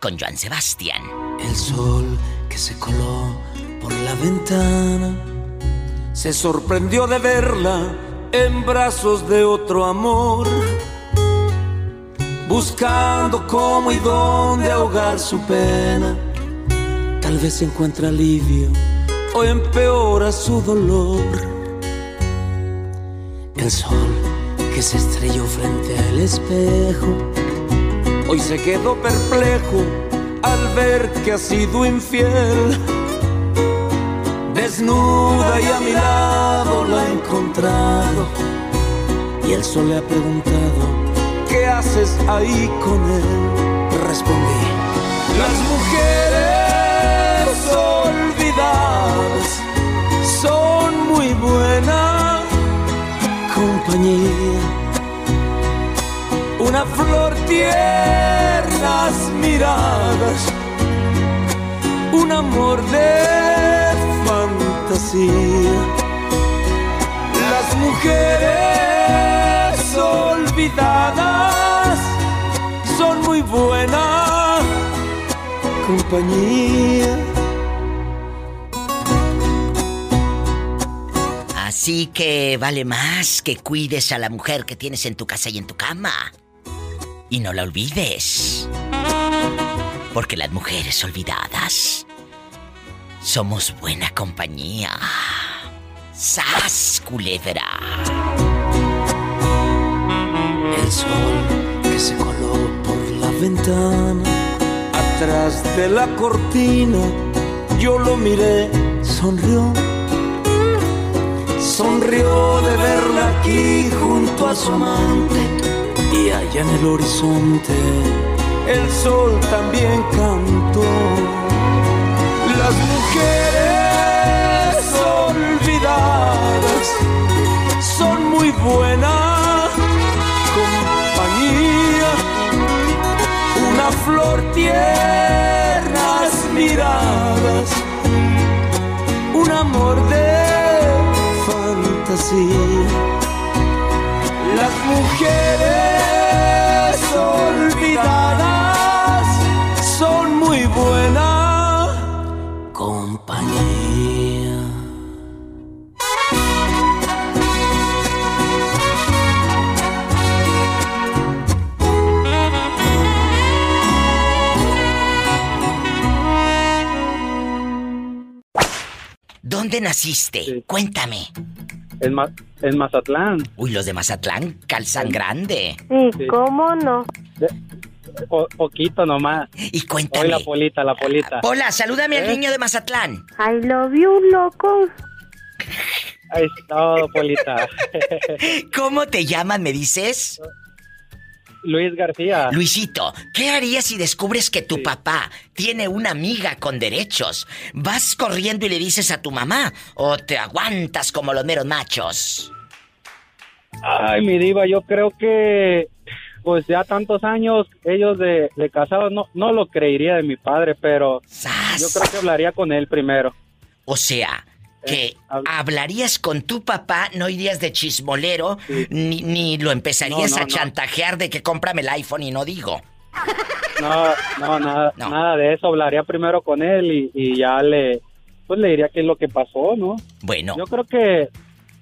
con Joan Sebastián. El sol que se coló por la ventana se sorprendió de verla en brazos de otro amor, buscando cómo y dónde ahogar su pena. Tal vez encuentra alivio o empeora su dolor. El sol que se estrelló frente al espejo. Hoy se quedó perplejo al ver que ha sido infiel. Desnuda y a mi lado la he encontrado. Y el sol le ha preguntado, ¿qué haces ahí con él? Respondí, las mujeres olvidadas Flor tiernas miradas, un amor de fantasía. Las mujeres olvidadas son muy buena compañía. Así que vale más que cuides a la mujer que tienes en tu casa y en tu cama. Y no la olvides. Porque las mujeres olvidadas somos buena compañía. ¡Sas, culebra! El sol que se coló por la ventana, atrás de la cortina, yo lo miré, sonrió. Sonrió de verla aquí junto a su amante y allá en el horizonte el sol también cantó. Las mujeres olvidadas son muy buena compañía. Una flor tiernas miradas, un amor de fantasía. Las mujeres olvidadas son muy buena compañía. ¿Dónde naciste? Cuéntame. En, Ma- en Mazatlán. Uy, los de Mazatlán calzan grande. Sí, ¿cómo no? Po- poquito nomás. Y cuéntame. Hoy la polita, la polita. Hola, salúdame al ¿Eh? niño de Mazatlán. I love you, loco. Ahí es todo, polita. ¿Cómo te llaman, me dices? Luis García. Luisito, ¿qué harías si descubres que tu papá tiene una amiga con derechos? ¿Vas corriendo y le dices a tu mamá o te aguantas como los meros machos? Ay, mi diva, yo creo que pues ya tantos años ellos de, de casados no, no lo creería de mi padre, pero yo creo que hablaría con él primero. O sea, que hablarías con tu papá, no irías de chismolero, ni, ni lo empezarías No, no, a no. chantajear de que cómprame el iPhone y no digo. No, no, nada, nada de eso. Hablaría primero con él y, y ya le, pues le diría qué es lo que pasó, ¿no? Bueno. Yo creo que,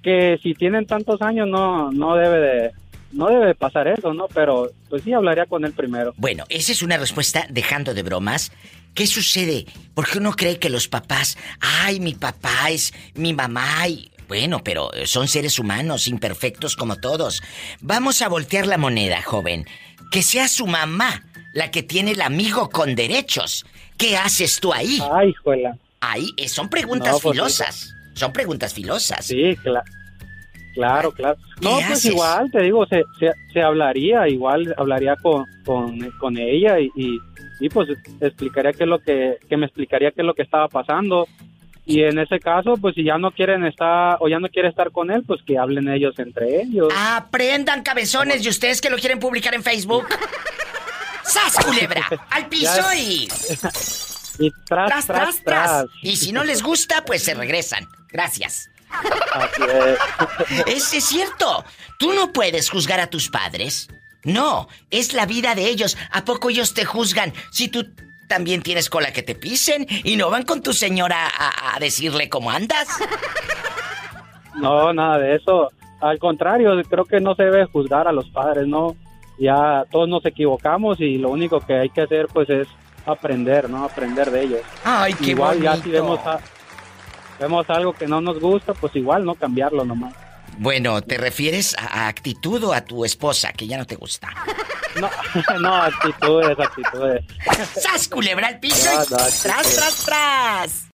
que si tienen tantos años no, no debe de, no debe de pasar eso, ¿no? Pero, pues sí hablaría con él primero. Bueno, esa es una respuesta dejando de bromas. ¿Qué sucede? Porque uno cree que los papás, ay, mi papá es mi mamá y... Bueno, pero son seres humanos, imperfectos como todos. Vamos a voltear la moneda, joven. Que sea su mamá la que tiene el amigo con derechos. ¿Qué haces tú ahí? Ay, juela. Ahí eh, son preguntas No, pues, filosas. Son preguntas filosas. Sí, claro. Claro, claro. No, ¿Qué pues haces? igual, te digo, se, se, se hablaría, igual hablaría con, con, con ella y, y, y, pues explicaría qué es lo que, que me explicaría qué es lo que estaba pasando. Y en ese caso, pues si ya no quieren estar o ya no quiere estar con él, pues que hablen ellos entre ellos. Aprendan cabezones y ustedes que lo quieren publicar en Facebook. ¡Sas, culebra! ¡Al piso y... Tras, tras. tras! Y si no les gusta, pues se regresan. Gracias. Así es. Es, es cierto. Tú no puedes juzgar a tus padres. No, es la vida de ellos. ¿A poco ellos te juzgan si tú también tienes cola que te pisen y no van con tu señora a, a decirle cómo andas? No, nada de eso. Al contrario, creo que no se debe juzgar a los padres, ¿no? Ya todos nos equivocamos y lo único que hay que hacer pues es aprender, ¿no? Aprender de ellos. Ay, qué igual ya si bonito. vemos, a- vemos algo que no nos gusta, pues igual no cambiarlo nomás. Bueno, ¿te refieres a, a actitud o a tu esposa, que ya no te gusta? No, no, actitudes, actitudes. ¡Sas, culebra al piso! No, no, ¡Tras, tras, tras!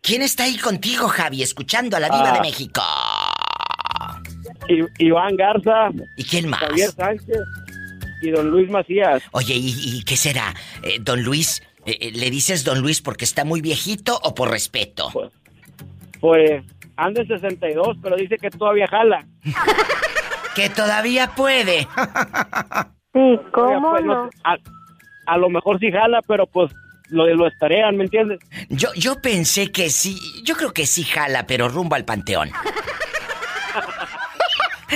¿Quién está ahí contigo, Javi, escuchando a la diva Ah. de México? I- Iván Garza. ¿Y quién más? Javier Sánchez y don Luis Macías. Oye, ¿y, y qué será? Eh, don Luis, eh, eh, ¿le dices don Luis porque está muy viejito o por respeto? Pues anda en 62, pero dice que todavía jala. que todavía puede. Sí, ¿cómo no? A, a lo mejor sí jala, pero pues lo, lo estarean, ¿me entiendes? Yo, yo pensé que sí, yo creo que sí jala, pero rumbo al panteón.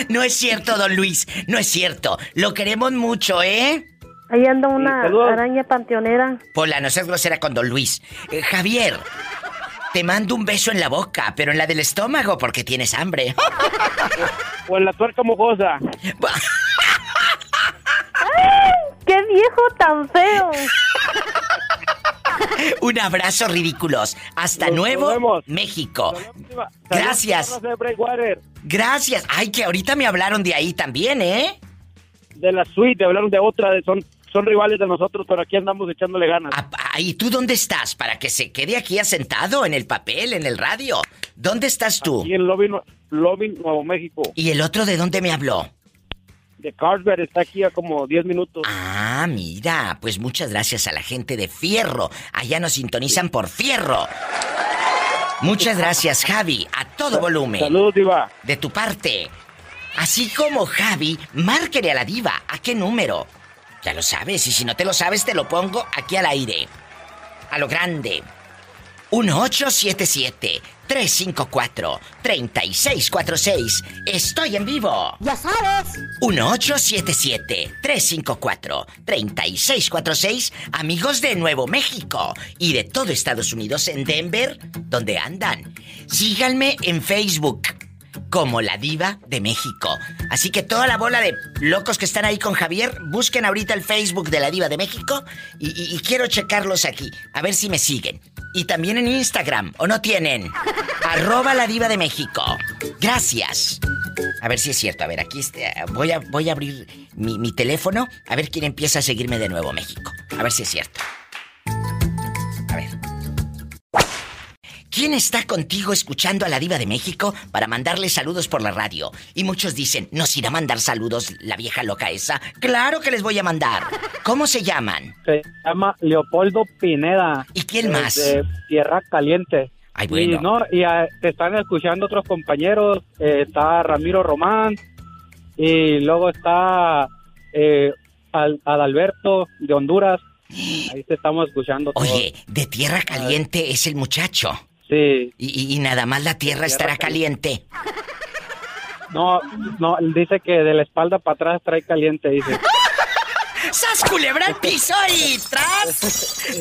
No es cierto, don Luis, no es cierto. Lo queremos mucho, ¿eh? Ahí anda una araña panteonera. Pola, no seas grosera con don Luis. Eh, Javier, te mando un beso en la boca, pero en la del estómago porque tienes hambre. O en la tuerca mojosa. ¡Qué viejo tan feo! Un abrazo ridículos. Hasta Nos Nuevo vemos. México. Gracias. Gracias. Ay, que ahorita me hablaron de ahí también, ¿eh? De la suite, hablaron de otra, de- son, son rivales de nosotros, pero aquí andamos echándole ganas. ¿Y tú dónde estás? Para que se quede aquí asentado en el papel, en el radio. ¿Dónde estás tú? Aquí en Lobby, Lobby, Nuevo México. ¿Y el otro de dónde me habló? De Carlsberg está aquí a como 10 minutos. Ah, mira, pues muchas gracias a la gente de Fierro. Allá nos sintonizan por Fierro. Muchas gracias, Javi, a todo volumen. Saludos, Diva. De tu parte. Así como Javi, márquele a la diva. ¿A qué número? Ya lo sabes, y si no te lo sabes, te lo pongo aquí al aire. A lo grande. 1877-354-3646. Estoy en vivo. Ya sabes. 1877-354-3646. Amigos de Nuevo México y de todo Estados Unidos en Denver, donde andan. Síganme en Facebook como la diva de México. Así que toda la bola de locos que están ahí con Javier, busquen ahorita el Facebook de la diva de México y, y- y quiero checarlos aquí, a ver si me siguen. Y también en Instagram, ¿o no tienen? Arroba la diva de México. Gracias. A ver si es cierto. A ver, aquí este, voy, a, voy a abrir mi, mi teléfono a ver quién empieza a seguirme de nuevo México. A ver si es cierto. ¿Quién está contigo escuchando a la diva de México para mandarle saludos por la radio? Y muchos dicen, ¿nos irá a mandar saludos la vieja loca esa? Claro que les voy a mandar. ¿Cómo se llaman? Se llama Leopoldo Pineda. ¿Y quién más? De Tierra Caliente. Ay, bueno. Y, no, y ah, te están escuchando otros compañeros. eh, está Ramiro Román. Y luego está eh, Al- Adalberto de Honduras. Ahí te estamos escuchando. todos. Oye, de tierra caliente es el muchacho. Sí. Y, y- y nada más la tierra estará caliente. No, no, dice que de la espalda para atrás trae caliente, dice. ¡Sas culebra al piso y tras!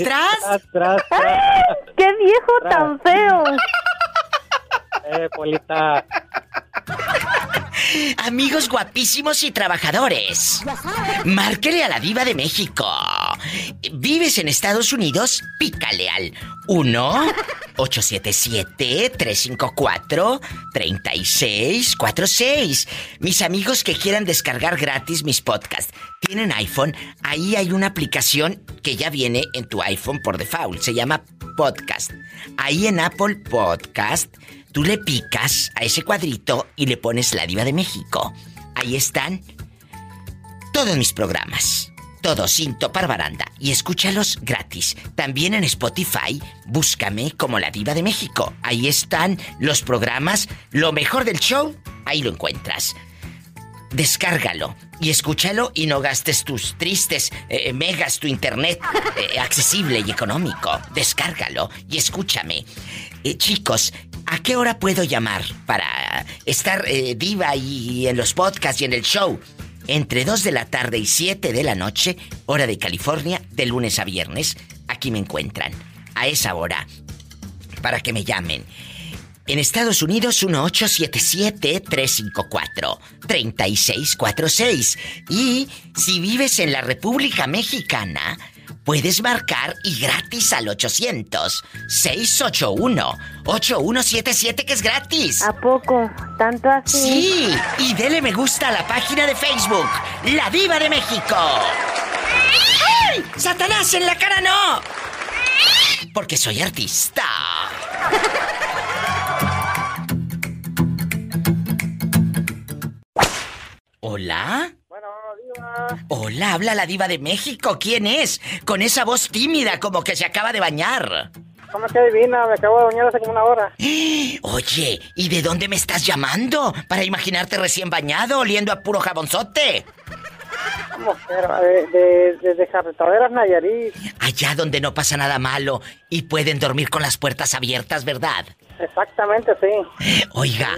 ¡Tras! Tras, tras, ¡Qué viejo tan feo! Eh, Polita. Amigos guapísimos y trabajadores. Márquele a la diva de México. ¿Vives en Estados Unidos? Pícale al 1-877-354-3646. Mis amigos que quieran descargar gratis mis podcasts, tienen iPhone, ahí hay una aplicación que ya viene en tu iPhone por default. Se llama Podcast. Ahí en Apple Podcast, tú le picas a ese cuadrito y le pones la diva de México. Ahí están todos mis programas. Todos sin topar baranda. Y escúchalos gratis. También en Spotify, búscame como la diva de México. Ahí están los programas, lo mejor del show, ahí lo encuentras. Descárgalo y escúchalo y no gastes tus tristes eh, megas, tu internet eh, accesible y económico. Descárgalo y escúchame. Eh, chicos, ¿a qué hora puedo llamar para estar eh, diva y en los podcasts y en el show? Entre 2 de la tarde y 7 de la noche, hora de California, de lunes a viernes, aquí me encuentran. A esa hora, para que me llamen. En Estados Unidos, 1877-354-3646. Y si vives en la República Mexicana, puedes marcar y gratis al 800-681-8177 que es gratis. ¿A poco? ¿Tanto así? Sí, y dele me gusta a la página de Facebook, La Diva de México. ¡Ay! ¡Satanás en la cara no! Porque soy artista. ¿Hola? Hola, habla la diva de México. ¿Quién es? Con esa voz tímida como que se acaba de bañar. ¿Cómo que adivina? Me acabo de bañar hace como una hora. Oye, ¿y de dónde me estás llamando? Para imaginarte recién bañado, oliendo a puro jabonzote. ¿Cómo que era? De, de, de, de Carretaderas Nayarit. Allá donde no pasa nada malo y pueden dormir con las puertas abiertas, ¿verdad? Exactamente, sí. Oiga,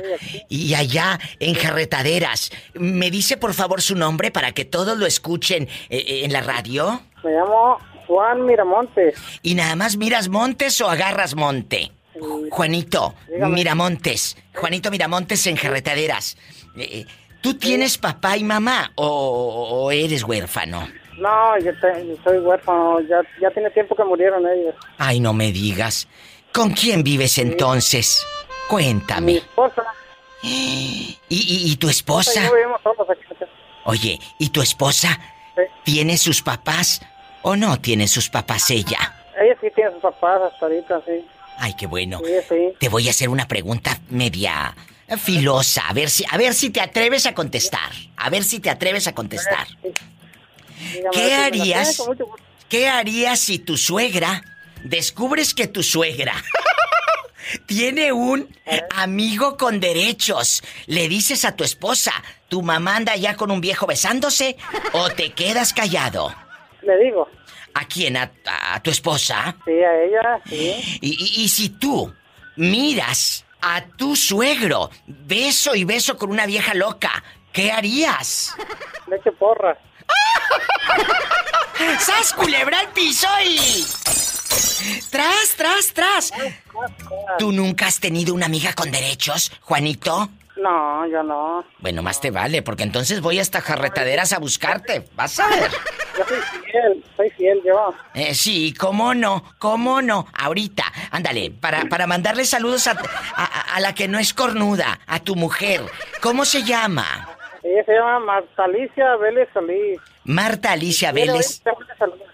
y allá en Jarretaderas, ¿me dice por favor su nombre para que todos lo escuchen eh, eh, en la radio? Me llamo Juan Miramontes. ¿Y nada más miras montes o agarras monte? Juanito, Dígame. Miramontes. Juanito Miramontes en Jarretaderas. Eh, ¿Tú tienes papá y mamá o, o eres huérfano? No, yo, te- yo soy huérfano. Ya, ya tiene tiempo que murieron ellos. Ay, no me digas. ¿Con quién vives entonces? Cuéntame. Esposa. ¿Y, y- y tu esposa? Oye, ¿y tu esposa? ¿Tiene sus papás o no tiene sus papás ella? Ella sí tiene sus papás hasta ahorita, sí. Ay, qué bueno. Sí, sí. Te voy a hacer una pregunta media filosa, a ver si a ver si te atreves a contestar. A ver si te atreves a contestar. Dígame, ¿Qué harías? ¿Qué harías si tu suegra descubres que tu suegra tiene un amigo con derechos? ¿Le dices a tu esposa, tu mamá anda ya con un viejo besándose o te quedas callado? Le digo. ¿A quién? ¿A, a tu esposa? Sí, a ella, sí. Y, y- y si tú miras a tu suegro beso y beso con una vieja loca, ¿qué harías? Le echo porras. ¡Sas culebra al piso y... ¡Tras, tras, tras! ¿Tú nunca has tenido una amiga con derechos, Juanito? No, yo no. Bueno, más te vale, porque entonces voy hasta jarretaderas a buscarte. Vas a ver. Yo soy fiel, soy fiel yo. Eh, sí, cómo no, cómo no. Ahorita, ándale, para, para mandarle saludos a, a- a la que no es cornuda, a tu mujer. ¿Cómo se llama? Ella se llama Marta Alicia Vélez Solís. Marta Alicia Vélez.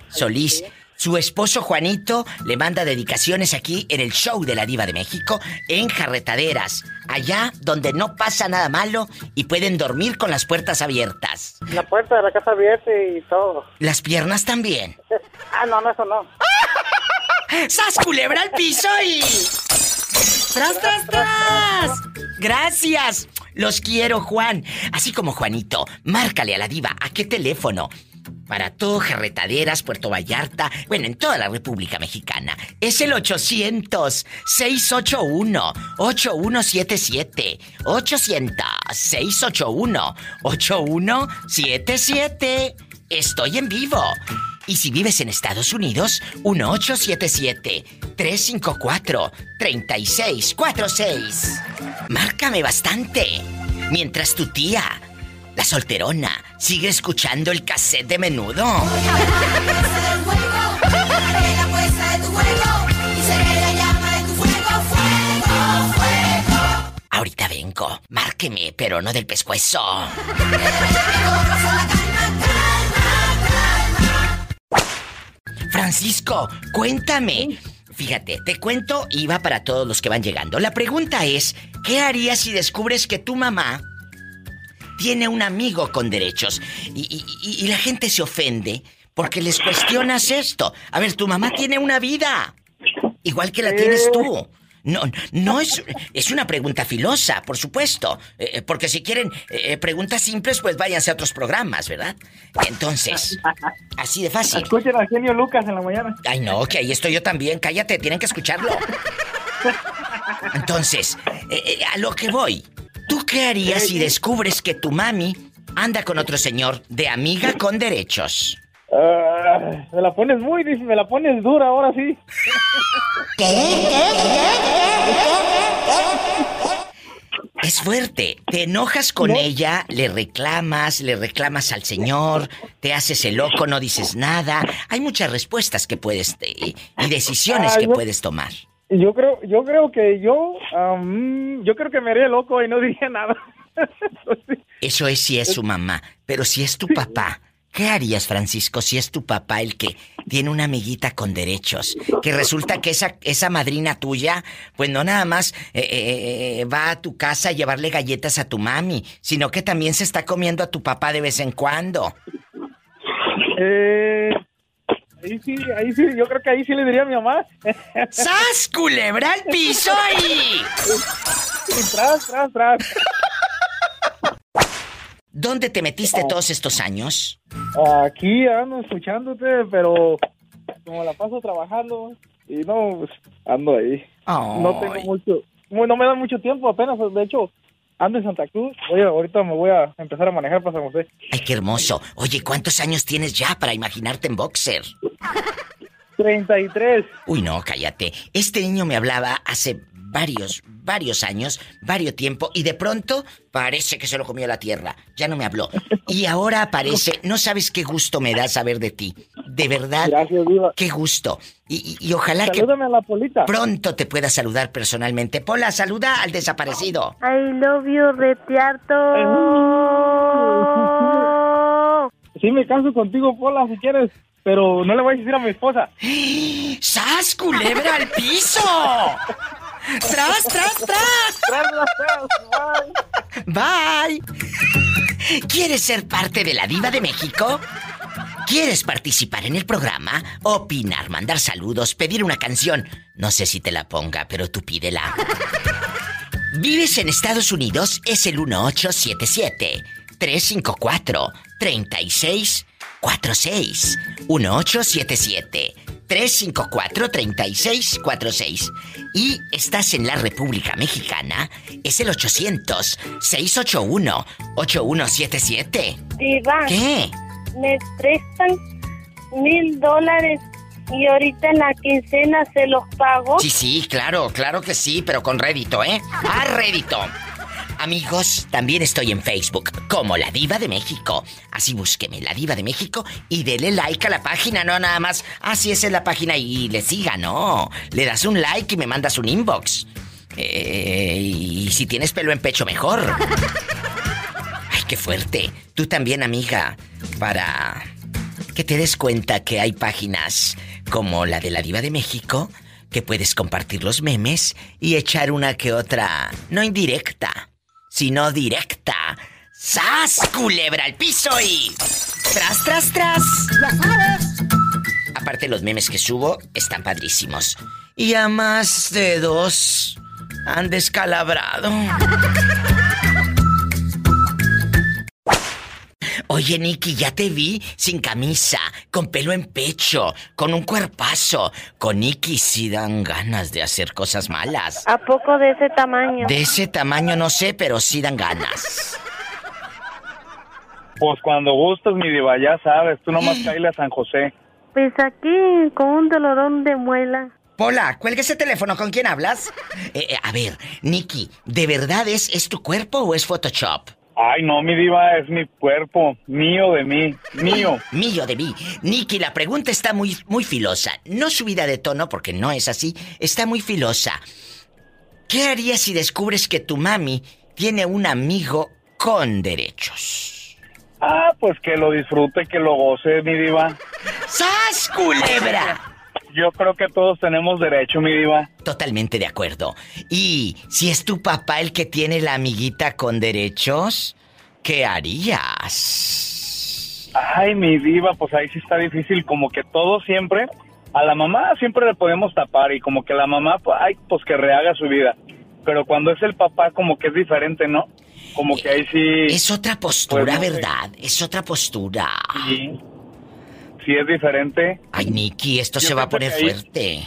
Solís. Su esposo Juanito le manda dedicaciones aquí en el show de la Diva de México, en Jarretaderas, allá donde no pasa nada malo y pueden dormir con las puertas abiertas. La puerta de la casa abierta y todo. Las piernas también. Ah, no, no, eso no. ¡Sas culebra al piso y... ¡Tras, tras, tras! Gracias. Los quiero, Juan. Así como Juanito, márcale a la diva. ¿A qué teléfono? Para todo, Jarretaderas, Puerto Vallarta, bueno, en toda la República Mexicana. Es el 800-681-8177. 800-681-8177. Estoy en vivo. Y si vives en Estados Unidos, 1877-354-3646. Márcame bastante. Mientras tu tía, la solterona, sigue escuchando el cassette de menudo. Ahorita vengo. Márqueme, pero no del pescuezo. Francisco, cuéntame. Fíjate, te cuento y va para todos los que van llegando. La pregunta es, ¿qué harías si descubres que tu mamá tiene un amigo con derechos y, y- y- y la gente se ofende porque les cuestionas esto? A ver, tu mamá tiene una vida, igual que la tienes tú. No, no es, es una pregunta filosa, por supuesto. Eh, porque si quieren eh, preguntas simples, pues váyanse a otros programas, ¿verdad? Entonces, así de fácil. Escuchen al genio Lucas en la mañana. Ay, no, que ahí estoy yo también. Cállate, tienen que escucharlo. Entonces, eh, eh, a lo que voy. ¿Tú qué harías si descubres que tu mami anda con otro señor de amiga con derechos? Ah, me la pones muy me la pones dura ahora sí. Es fuerte. Te enojas con ella, le reclamas, le reclamas al señor, te haces el loco, no dices nada. Hay muchas respuestas que puedes eh, y decisiones que puedes tomar. Yo creo, yo creo que yo, yo creo que me haría loco y no diría nada. Eso es si es su mamá, pero si es tu papá, ¿qué harías, Francisco, si es tu papá el que tiene una amiguita con derechos? Que resulta que esa, esa madrina tuya, pues no nada más eh, eh, eh, va a tu casa a llevarle galletas a tu mami, sino que también se está comiendo a tu papá de vez en cuando. Eh, ahí sí, ahí sí, yo creo que ahí sí le diría a mi mamá. ¡Sas, culebra al piso ahí! Y tras, tras, tras. ¿Dónde te metiste todos estos años? Aquí ando escuchándote, pero como la paso trabajando y no, pues, ando ahí. No tengo mucho, no me da mucho tiempo apenas, de hecho, ando en Santa Cruz. Oye, ahorita me voy a empezar a manejar para San José. Ay, qué hermoso. Oye, ¿cuántos años tienes ya para imaginarte en boxer? 33. Uy, no, cállate. Este niño me hablaba hace varios, varios años, varios tiempo, y de pronto parece que se lo comió la tierra. Ya no me habló. Y ahora aparece, no sabes qué gusto me da saber de ti. De verdad. Gracias, Diva. Qué gusto. Y, y- y ojalá Salúdame a la Polita. que pronto te pueda saludar personalmente. Pola, saluda al desaparecido. I love you, retiarto. Sí, me caso contigo, Pola, si quieres, pero no le voy a decir a mi esposa. ¡Sas, culebra al piso! ¡Tras, tras, tras! Bye. ¿Quieres ser parte de la Diva de México? ¿Quieres participar en el programa? Opinar, mandar saludos, pedir una canción. No sé si te la ponga, pero tú pídela. ¿Vives en Estados Unidos? Es el 1877 354 3646 1877 354 3646 Y estás en la República Mexicana, es el 800 681 8177 Diva. ¿Qué? Me prestan mil dólares y ahorita en la quincena se los pago. Sí, sí, claro, claro que sí, pero con rédito, ¿eh? ¡A rédito! Amigos, también estoy en Facebook como La Diva de México. Así búsqueme, La Diva de México, y dele like a la página, no nada más. Así es en la página y le siga, no. Le das un like y me mandas un inbox. Eh, y si tienes pelo en pecho, mejor. Ay, qué fuerte. Tú también, amiga, para que te des cuenta que hay páginas como la de la Diva de México que puedes compartir los memes y echar una que otra, no indirecta, sino directa. ¡Sas, culebra al piso y... ¡Tras, tras, tras! ¡Ya sabes! Aparte los memes que subo están padrísimos. Y a más de dos han descalabrado. Oye, Nicky, ya te vi sin camisa, con pelo en pecho, con un cuerpazo. Con Nicky sí dan ganas de hacer cosas malas. ¿A poco de ese tamaño? De ese tamaño no sé, pero sí dan ganas. Pues cuando gustes, mi diva, ya sabes, tú nomás caile a San José. Pues aquí, con un dolorón de muela. Pola, cuelga ese teléfono, ¿con quién hablas? Eh, eh, a ver, Nicky, ¿de verdad es, es tu cuerpo o es Photoshop? Ay, no, mi diva, es mi cuerpo, mío de mí, mío. Mío de mí. Nicky, la pregunta está muy, muy filosa. No subida de tono, porque no es así. Está muy filosa. ¿Qué harías si descubres que tu mami tiene un amigo con derechos? Ah, pues que lo disfrute, que lo goce, mi diva. ¡Sas, culebra! Yo creo que todos tenemos derecho, mi diva. Totalmente de acuerdo. Y si es tu papá el que tiene la amiguita con derechos, ¿qué harías? Ay, mi diva, pues ahí sí está difícil, como que todo siempre, a la mamá siempre le podemos tapar y como que la mamá, pues, ay, pues que rehaga su vida. Pero cuando es el papá, como que es diferente, ¿no? Como que ahí sí... Es otra postura, Pues no sé. ¿verdad? Es otra postura. Sí, sí es diferente. Ay, Nicky, esto Yo se va a poner fuerte.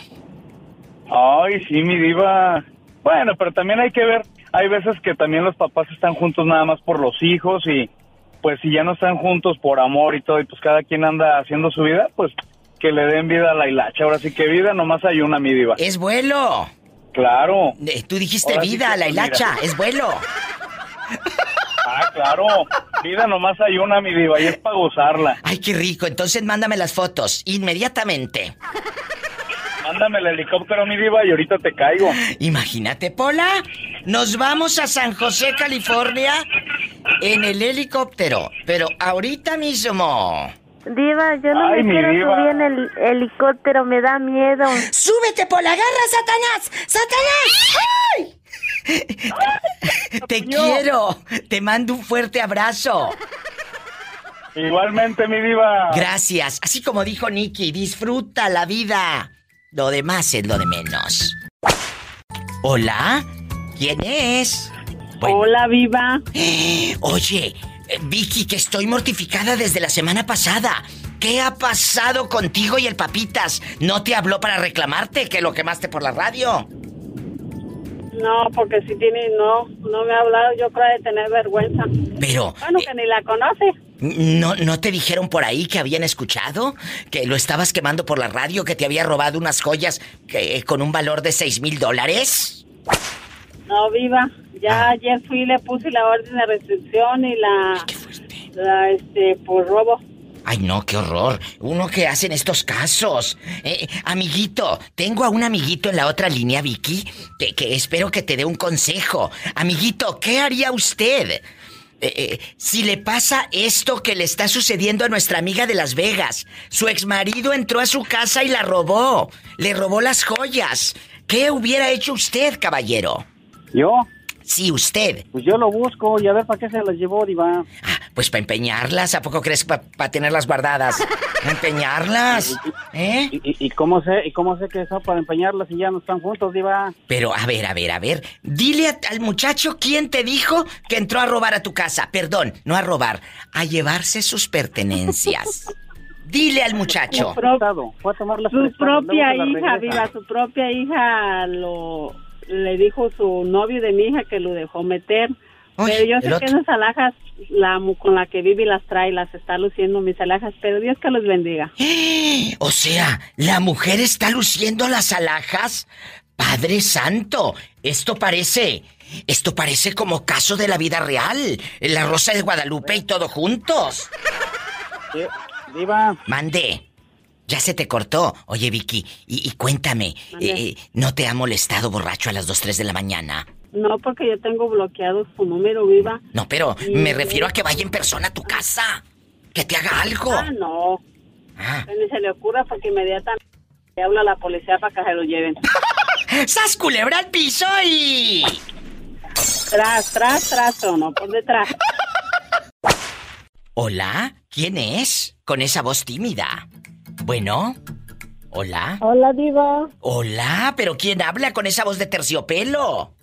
Ay, sí, mi diva. Bueno, pero también hay que ver, hay veces que también los papás están juntos nada más por los hijos y pues si ya no están juntos por amor y todo y pues cada quien anda haciendo su vida, pues que le den vida a la hilacha. Ahora sí que vida nomás hay una, mi diva. Es vuelo. Claro. Eh, tú dijiste Ahora sí vida, que, la pues, hilacha, mira. es vuelo. Ah, claro. Vida nomás hay una, mi diva, y es para gozarla. Ay, qué rico. Entonces mándame las fotos, inmediatamente. Mándame el helicóptero, mi diva, y ahorita te caigo. Imagínate, Pola. Nos vamos a San José, California, en el helicóptero. Pero ahorita mismo. Diva, yo no Ay, me quiero diva. subir en el helicóptero, me da miedo. ¡Súbete, Pola! ¡Agarra, Satanás! ¡Satanás! ¡Ay! Te quiero. Te mando un fuerte abrazo. Igualmente, mi diva. Gracias. Así como dijo Nicky, disfruta la vida. Lo demás es lo de menos. Hola, ¿quién es? Hola, viva. Oye, eh, Vicky, que estoy mortificada desde la semana pasada. ¿Qué ha pasado contigo y el papitas? ¿No te habló para reclamarte que lo quemaste por la radio? No, porque si tiene, no, no me ha hablado, yo creo de tener vergüenza. Pero, Bueno, que ni la conoce. ¿no, ¿no te dijeron por ahí que habían escuchado? Que lo estabas quemando por la radio, que te había robado unas joyas que- con un valor de 6 mil dólares? No, viva. Ya ayer fui y le puse la orden de restricción y la, la este, por robo. Ay, no, qué horror. Uno que hace en estos casos. Eh, amiguito, tengo a un amiguito en la otra línea, Vicky, que, que espero que te dé un consejo. Amiguito, ¿qué haría usted? Eh, eh, si le pasa esto que le está sucediendo a nuestra amiga de Las Vegas, su exmarido entró a su casa y la robó, le robó las joyas. ¿Qué hubiera hecho usted, caballero? ¿Yo? Sí, usted. Pues yo lo busco y a ver para qué se las llevó, Diva. Pues para empeñarlas, ¿a poco crees para tenerlas guardadas? ¿Empeñarlas? ¿Eh? ¿Y, y, y cómo sé, ¿Y cómo sé que son para empeñarlas y ya no están juntos, Diva? Pero, a ver, a ver, a ver. Dile a- al muchacho quién te dijo que entró a robar a tu casa. Perdón, no a robar, a llevarse sus pertenencias. Dile al muchacho. Su, pro- Fue a tomar las su propia hija, viva, su propia hija lo le dijo su novio de mi hija que lo dejó meter. Pero yo sé que esas alhajas la mu- con la que vive y las trae, las está luciendo mis alhajas, pero Dios que los bendiga. O sea, la mujer está luciendo las alhajas. Padre Santo, esto parece. Esto parece como caso de la vida real. La Rosa de Guadalupe y todo juntos. Diva. Mande. Ya se te cortó. Oye, Vicky, y, y cuéntame, eh, ¿no te ha molestado borracho a las 2, 3 de la mañana? No, porque yo tengo bloqueado su número, viva. No, pero me refiero a que vaya en persona a tu casa. Que te haga algo. Ah, no. Que Ni se le ocurra porque inmediatamente le habla a la policía para que se lo lleven. ¡Sas culebra al piso y... Tras, tras, tras, o no, por detrás. Hola, ¿quién es? Con esa voz tímida. Bueno, hola. Hola, Diva. Hola, pero ¿quién habla con esa voz de terciopelo?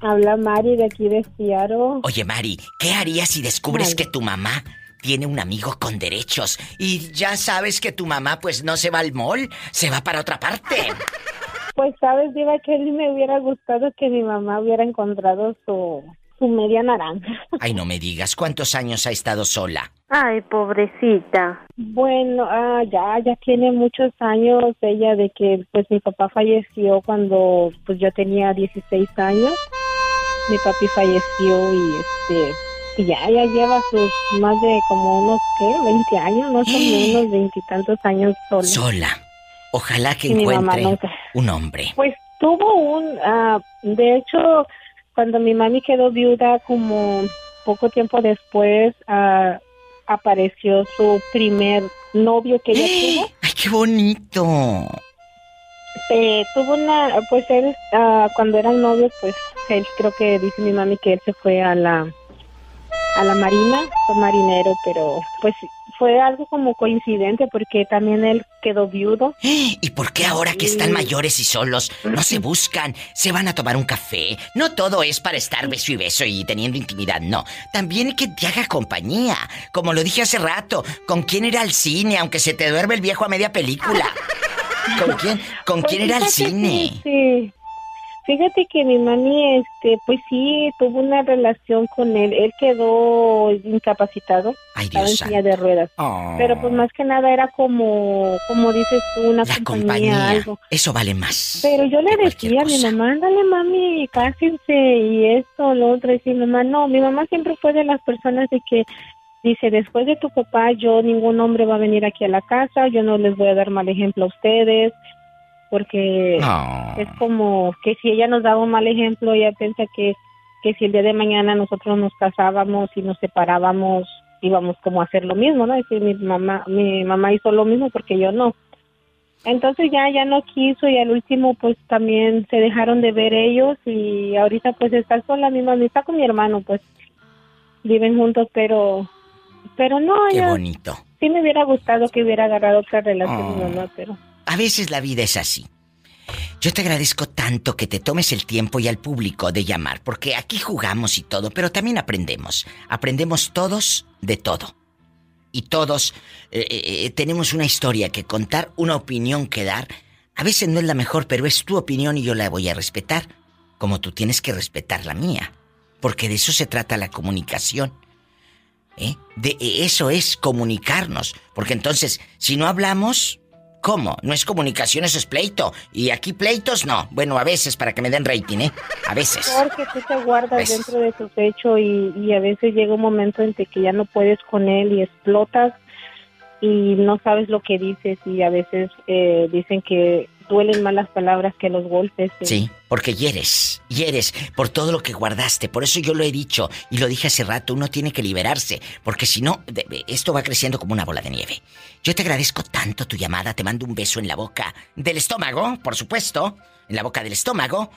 Habla Mari de aquí de Seattle. Oye, Mari, ¿qué harías si descubres que tu mamá tiene un amigo con derechos y ya sabes que tu mamá pues no se va al mall, se va para otra parte? Pues sabes, Diva, que a mí me hubiera gustado que mi mamá hubiera encontrado su, su media naranja. Ay, no me digas, ¿cuántos años ha estado sola? Ay, pobrecita. Bueno, ah, ya, ya tiene muchos años ella de que pues mi papá falleció cuando pues yo tenía 16 años. Mi papi falleció y este y ya, ya lleva sus más de como unos, ¿qué? 20 años, más o menos, veintitantos años sola. Sola. Ojalá que mamá encuentre nunca. un hombre. Pues tuvo un, ah, de hecho, cuando mi mami quedó viuda, como poco tiempo después, ah, apareció su primer novio que ella tuvo. ¡Ay, qué bonito! Eh, tuvo una, pues él, ah, cuando eran novios, pues él creo que dice mi mami que él se fue a la, a la marina, fue marinero, pero pues fue algo como coincidente porque también él quedó viudo. ¿Y por qué ahora que están mayores y solos no se buscan? Se van a tomar un café. No todo es para estar beso y beso y teniendo intimidad, no. También que te haga compañía. Como lo dije hace rato, ¿con quién ir al cine aunque se te duerme el viejo a media película? ¿Con quién, con quién Pues fíjate, cine? Sí, sí. Fíjate que mi mami, este, pues sí, tuvo una relación con él. Él quedó incapacitado, Ay, estaba en Dios silla de ruedas. Oh. Pero pues más que nada era como, como dices tú, una La compañía, compañía. algo. Eso vale más. Pero yo le decía a mi mamá, ándale mami, cásense y esto, lo otro. Y sí, mamá, no, mi mamá siempre fue de las personas de que dice, después de tu papá, yo, ningún hombre va a venir aquí a la casa, yo no les voy a dar mal ejemplo a ustedes, porque No. es como que si ella nos daba un mal ejemplo, ella piensa que, que si el día de mañana nosotros nos casábamos y nos separábamos, íbamos como a hacer lo mismo, ¿no? Es decir, mi mamá, mi mamá hizo lo mismo porque yo no. Entonces ya, ya no quiso y al último pues también se dejaron de ver ellos y ahorita pues está sola mi mamá, está con mi hermano pues viven juntos pero, pero no, Qué bonito. sí me hubiera gustado que hubiera agarrado otra relación Oh. mamá, pero A veces la vida es así. Yo te agradezco tanto que te tomes el tiempo y al público de llamar, porque aquí jugamos y todo, pero también aprendemos. Aprendemos todos de todo. Y todos eh, eh, tenemos una historia que contar, una opinión que dar. A veces no es la mejor, pero es tu opinión y yo la voy a respetar, como tú tienes que respetar la mía. Porque de eso se trata la comunicación. ¿Eh? De eso es comunicarnos. Porque entonces, si no hablamos, ¿cómo? No es comunicación, eso es pleito. Y aquí pleitos no. Bueno, a veces para que me den rating, ¿eh? A veces. porque tú te guardas dentro de tu pecho y, y a veces llega un momento en que ya no puedes con él y explotas y no sabes lo que dices y a veces eh, dicen que duelen más las palabras que los golpes. y- Sí, porque hieres, hieres por todo lo que guardaste. Por eso yo lo he dicho y lo dije hace rato, uno tiene que liberarse, porque si no, esto va creciendo como una bola de nieve. Yo te agradezco tanto tu llamada, te mando un beso en la boca del estómago, por supuesto, en la boca del estómago,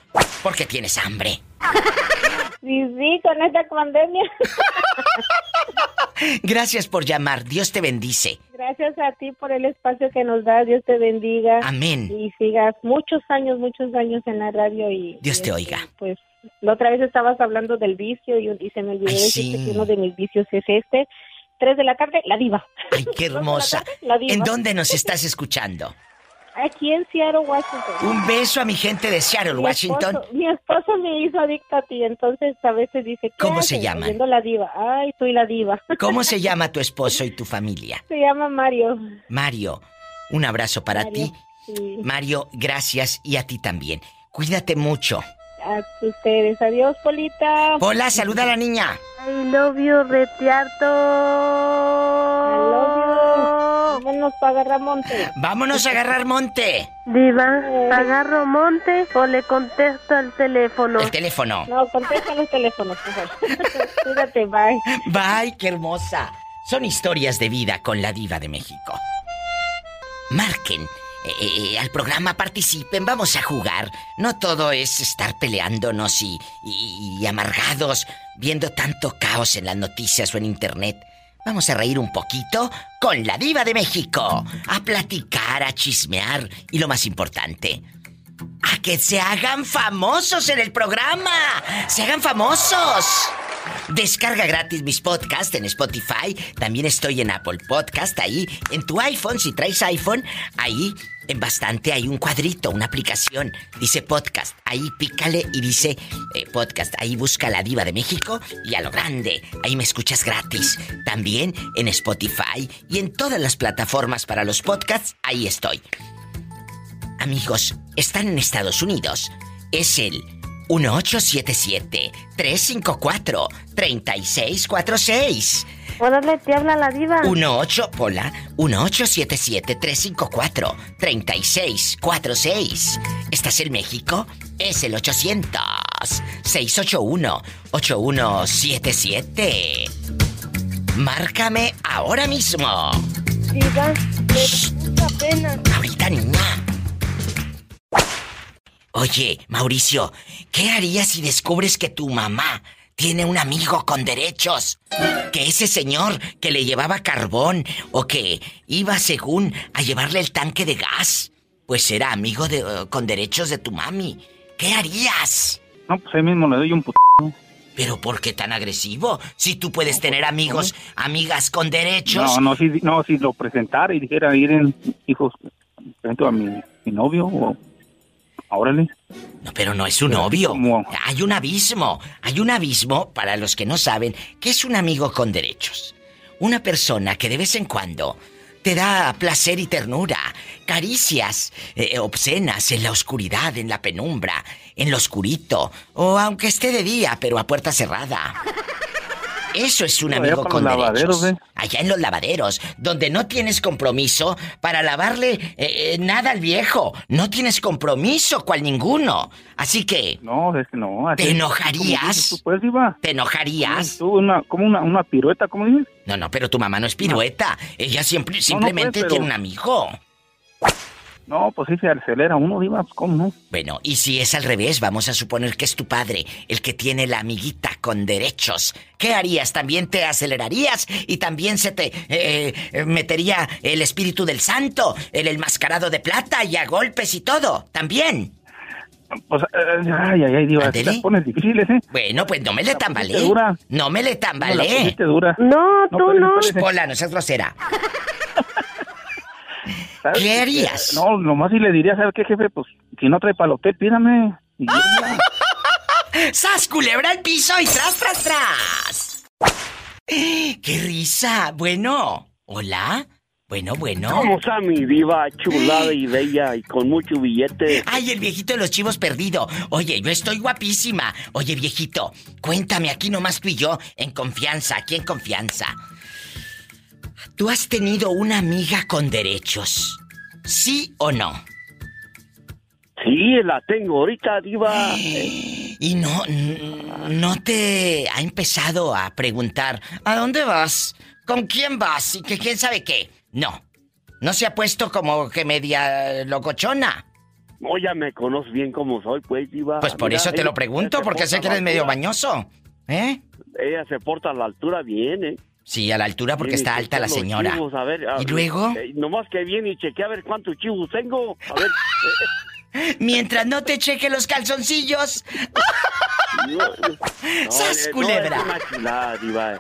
porque tienes hambre. Sí, sí, con esta pandemia. Gracias por llamar, Dios te bendice. Gracias a ti por el espacio que nos das. Dios te bendiga. Amén. Y sigas muchos años, muchos años en la radio y... Dios te y, oiga. Pues la otra vez estabas hablando del vicio y, y se me olvidó Ay, sí. que uno de mis vicios es este. Tres de la tarde, la diva. Ay, qué hermosa. La diva. ¿En dónde nos estás escuchando? Aquí en Seattle, Washington. Un beso a mi gente de Seattle, Mi Washington. esposo- mi esposo me hizo adicta a ti, entonces a veces dice, ¿qué ¿Cómo se haces? Oyendo la diva. Ay, soy la diva. ¿Cómo se llama tu esposo y tu familia? Se llama Mario. Mario, un abrazo para Mario, ti. sí. Mario, gracias y a ti también. Cuídate mucho. A ustedes. Adiós, Polita. Hola, saluda a la niña. I love you, Retiarto. Vámonos para agarrar monte. Vámonos a agarrar monte. Diva, ¿agarro monte o le contesto al teléfono? El teléfono. No, contesta los teléfonos, por favor. Cuídate, bye. Bye, qué hermosa. Son historias de vida con la diva de México. Marquen. eh, eh, al programa participen, vamos a jugar. No todo es estar peleándonos y, y- y amargados viendo tanto caos en las noticias o en internet. Vamos a reír un poquito con la diva de México, a platicar, a chismear y lo más importante, a que se hagan famosos en el programa. Se hagan famosos. Descarga gratis mis podcasts en Spotify. También estoy en Apple Podcast. Ahí, en tu iPhone, si traes iPhone, ahí en bastante hay un cuadrito, una aplicación. Dice podcast. Ahí pícale y dice eh, podcast. Ahí busca la diva de México y a lo grande. Ahí me escuchas gratis. También en Spotify y en todas las plataformas para los podcasts. Ahí estoy. Amigos, están en Estados Unidos. Es el 1877-354-3646. Órale, te habla la diva. 18, Pola, 1877-354-3646. ¿Estás en México? Es el 800-681-8177. Márcame ahora mismo. Diva, me pena. Ahorita, niña. Oye, Mauricio, ¿qué harías si descubres que tu mamá tiene un amigo con derechos? Que ese señor que le llevaba carbón o que iba según a llevarle el tanque de gas, pues era amigo de, eh, con derechos de tu mami. ¿Qué harías? No, pues ahí mismo le doy un puto. ¿Pero por qué tan agresivo? Si tú puedes tener amigos, amigas con derechos. No, no, si, no, si lo presentara y dijera, miren, hijos, presento a mi, mi novio o Órale. No, pero no es su novio. Hay un abismo. Hay un abismo, para los que no saben, que es un amigo con derechos. Una persona que de vez en cuando te da placer y ternura, caricias eh, obscenas en la oscuridad, en la penumbra, en lo oscurito, o aunque esté de día, pero a puerta cerrada. Eso es un amigo con derechos. ¿eh? Allá en los lavaderos, donde no tienes compromiso para lavarle eh, eh, nada al viejo. No tienes compromiso cual ninguno. Así que. No, es que no. ¿Te enojarías? pues, ¿Te enojarías? Tú, una, como una, una pirueta, ¿cómo dices? No, no, pero tu mamá no es pirueta. Ella siempre, simplemente pues, tiene un amigo. No, pues sí se acelera uno, Diva, pues, ¿cómo no? Bueno, y si es al revés, vamos a suponer que es tu padre, el que tiene la amiguita con derechos. ¿Qué harías? ¿También te acelerarías? ¿Y también se te eh, eh, metería el espíritu del santo, el enmascarado de plata y a golpes y todo? ¿También? Pues, eh, ay, ay, ay, Diva, te pones difíciles, ¿eh? Bueno, pues no me le tambalé. No me le tambalé. No, tú no. Hola, no seas grosera. ¿Qué harías? No, nomás si le diría, ¿sabes qué, jefe? Pues si no trae palote, pídame. ¡Sas, culebra al piso y tras, tras, tras! ¡Qué risa! Bueno, ¿hola? Bueno, bueno. ¿Cómo está mi diva chulada y bella y con mucho billete? Ay, el viejito de los chivos perdido. Oye, yo estoy guapísima. Oye, viejito, cuéntame aquí nomás tú y yo, en confianza, aquí en confianza. ¿Tú has tenido una amiga con derechos? ¿Sí o no? Sí, la tengo ahorita, diva. Y no, no te ha empezado a preguntar, ¿a dónde vas? ¿Con quién vas? Y que quién sabe qué. No. No se ha puesto como que media locochona. No, ya me conoces bien como soy, pues, diva. Pues por eso te lo pregunto, porque sé que eres medio bañoso. ¿Eh? Ella se porta a la altura bien, ¿eh? Sí, a la altura porque está alta la señora. ¿Y luego? Eh, nomás que viene y chequea a ver cuántos chivos tengo. A ver. Mientras no te cheque los calzoncillos. ¡Sas, culebra! una chulada, diva.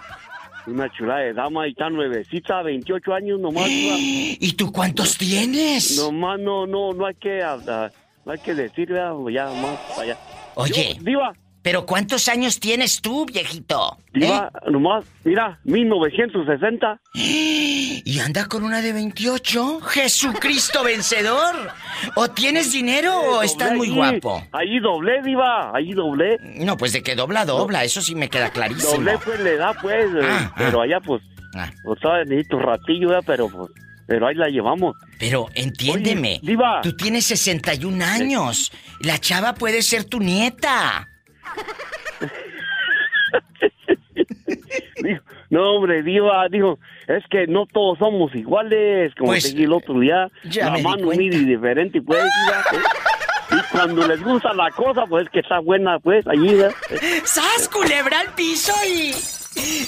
Una chulada de dama y tan nuevecita, 28 años nomás. ¿Y tú cuántos tienes? Nomás no, no, no hay que, uh, no hay que decir, ya más allá. Oye. diva, ¿Pero cuántos años tienes tú, viejito? Diva, ¿Eh? nomás, mira, 1960. ¿Y anda con una de 28? ¡Jesucristo vencedor! ¿O tienes dinero o estás muy guapo? Ahí doblé, Diva, ahí doblé. No, pues de que dobla, dobla, eso sí me queda clarísimo. Doblé, pues le da, pues, eh, ah, ah. pero allá, pues, ah. pues, necesito ratillo, pero pues. Pero ahí la llevamos. Pero entiéndeme, Diva. tú tienes 61 años. La chava puede ser tu nieta no, hombre, Diva, dijo, es que no todos somos iguales, como pues, te dije el otro día. Ya la mano mide diferente, pues, Y cuando les gusta la cosa, pues que está buena, pues, ayuda. ¡Sas, culebra al piso y...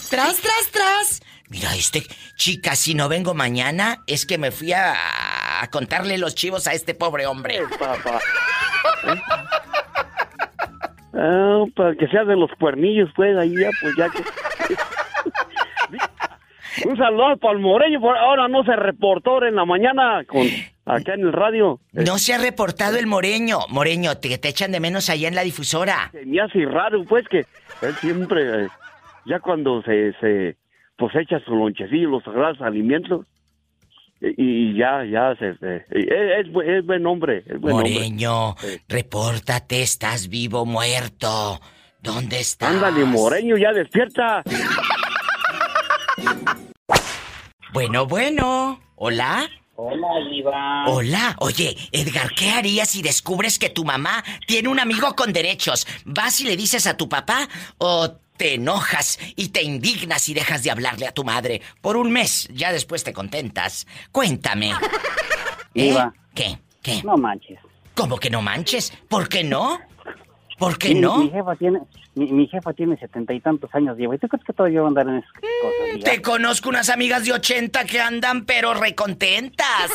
¡Tras, tras, tras! Mira, este... Chica, si no vengo mañana, es que me fui a, a contarle los chivos a este pobre hombre. papá. ¿Eh? Ah, para que sea de los cuernillos, pues, ahí ya, pues ya que... Un saludo para el Moreño, ahora no se reportó en la mañana con acá en el radio. No se ha reportado el Moreño. Moreño, te, te echan de menos allá en la difusora. Se me hace raro, pues, que él siempre, eh, ya cuando se, se pues echa su lonchecillo, los sagrados alimentos, y ya, ya, se, es, buen hombre. Es buen Moreño, repórtate, estás vivo o muerto. ¿Dónde estás? Ándale, Moreño, ya despierta. bueno, bueno. ¿Hola? Hola, Iván. Hola. Oye, Edgar, ¿qué harías si descubres que tu mamá tiene un amigo con derechos? ¿Vas y le dices a tu papá o te enojas y te indignas y dejas de hablarle a tu madre por un mes. Ya después te contentas. Cuéntame. ¿Eh? ¿Qué? ¿Qué? No manches. ¿Cómo que no manches? ¿Por qué no? ¿Por qué no? Mi jefa tiene, mi, jefa tiene setenta y tantos años, ¿Y tú crees que todavía va a andar en esas cosas? Te conozco unas amigas de ochenta que andan pero recontentas.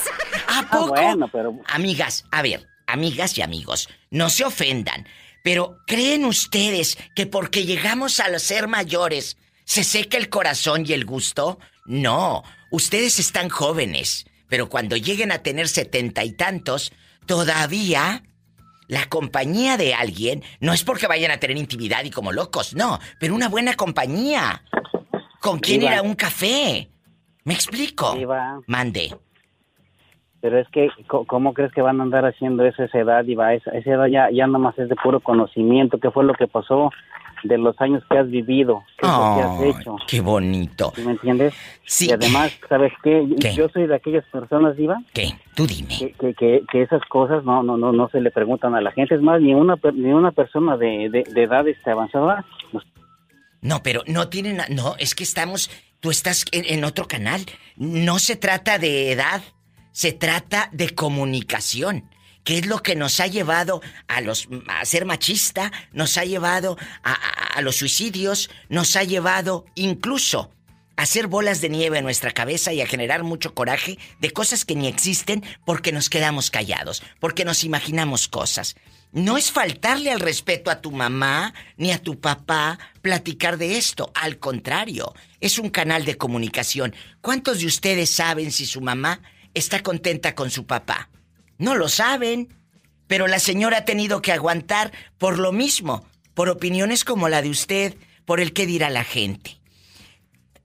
¿A ah, poco? bueno, pero... Amigas, a ver, amigas y amigos, no se ofendan. Pero ¿creen ustedes que porque llegamos a ser mayores se seca el corazón y el gusto? No, ustedes están jóvenes, pero cuando lleguen a tener setenta y tantos, todavía La compañía de alguien no es porque vayan a tener intimidad y como locos, no, pero una buena compañía. ¿Con quién ir a un café? ¿Me explico? Mande. Pero es que, ¿cómo crees que van a andar haciendo eso a esa edad, Iba? Esa, esa edad ya, ya nomás es de puro conocimiento. ¿Qué fue lo que pasó? de los años que has vivido, qué que has hecho. Qué bonito. ¿Me entiendes? Sí. Y además, ¿sabes qué? Yo soy de aquellas personas, Iba. ¿Qué? Tú dime. Que, que, que, esas cosas no, no, no, no se le preguntan a la gente. Es más, ni una, ni una persona de, de, edad este, avanzada. No, pero no tienen. No, es que estamos. Tú estás en otro canal. No se trata de edad, se trata de comunicación. ¿Qué es lo que nos ha llevado a, los, a ser machista? Nos ha llevado a, a los suicidios, nos ha llevado incluso a hacer bolas de nieve en nuestra cabeza y a generar mucho coraje de cosas que ni existen porque nos quedamos callados, porque nos imaginamos cosas. No es faltarle al respeto a tu mamá ni a tu papá platicar de esto. Al contrario, es un canal de comunicación. ¿Cuántos de ustedes saben si su mamá está contenta con su papá? No lo saben. Pero la señora ha tenido que aguantar por lo mismo, por opiniones como la de usted, por el que dirá la gente.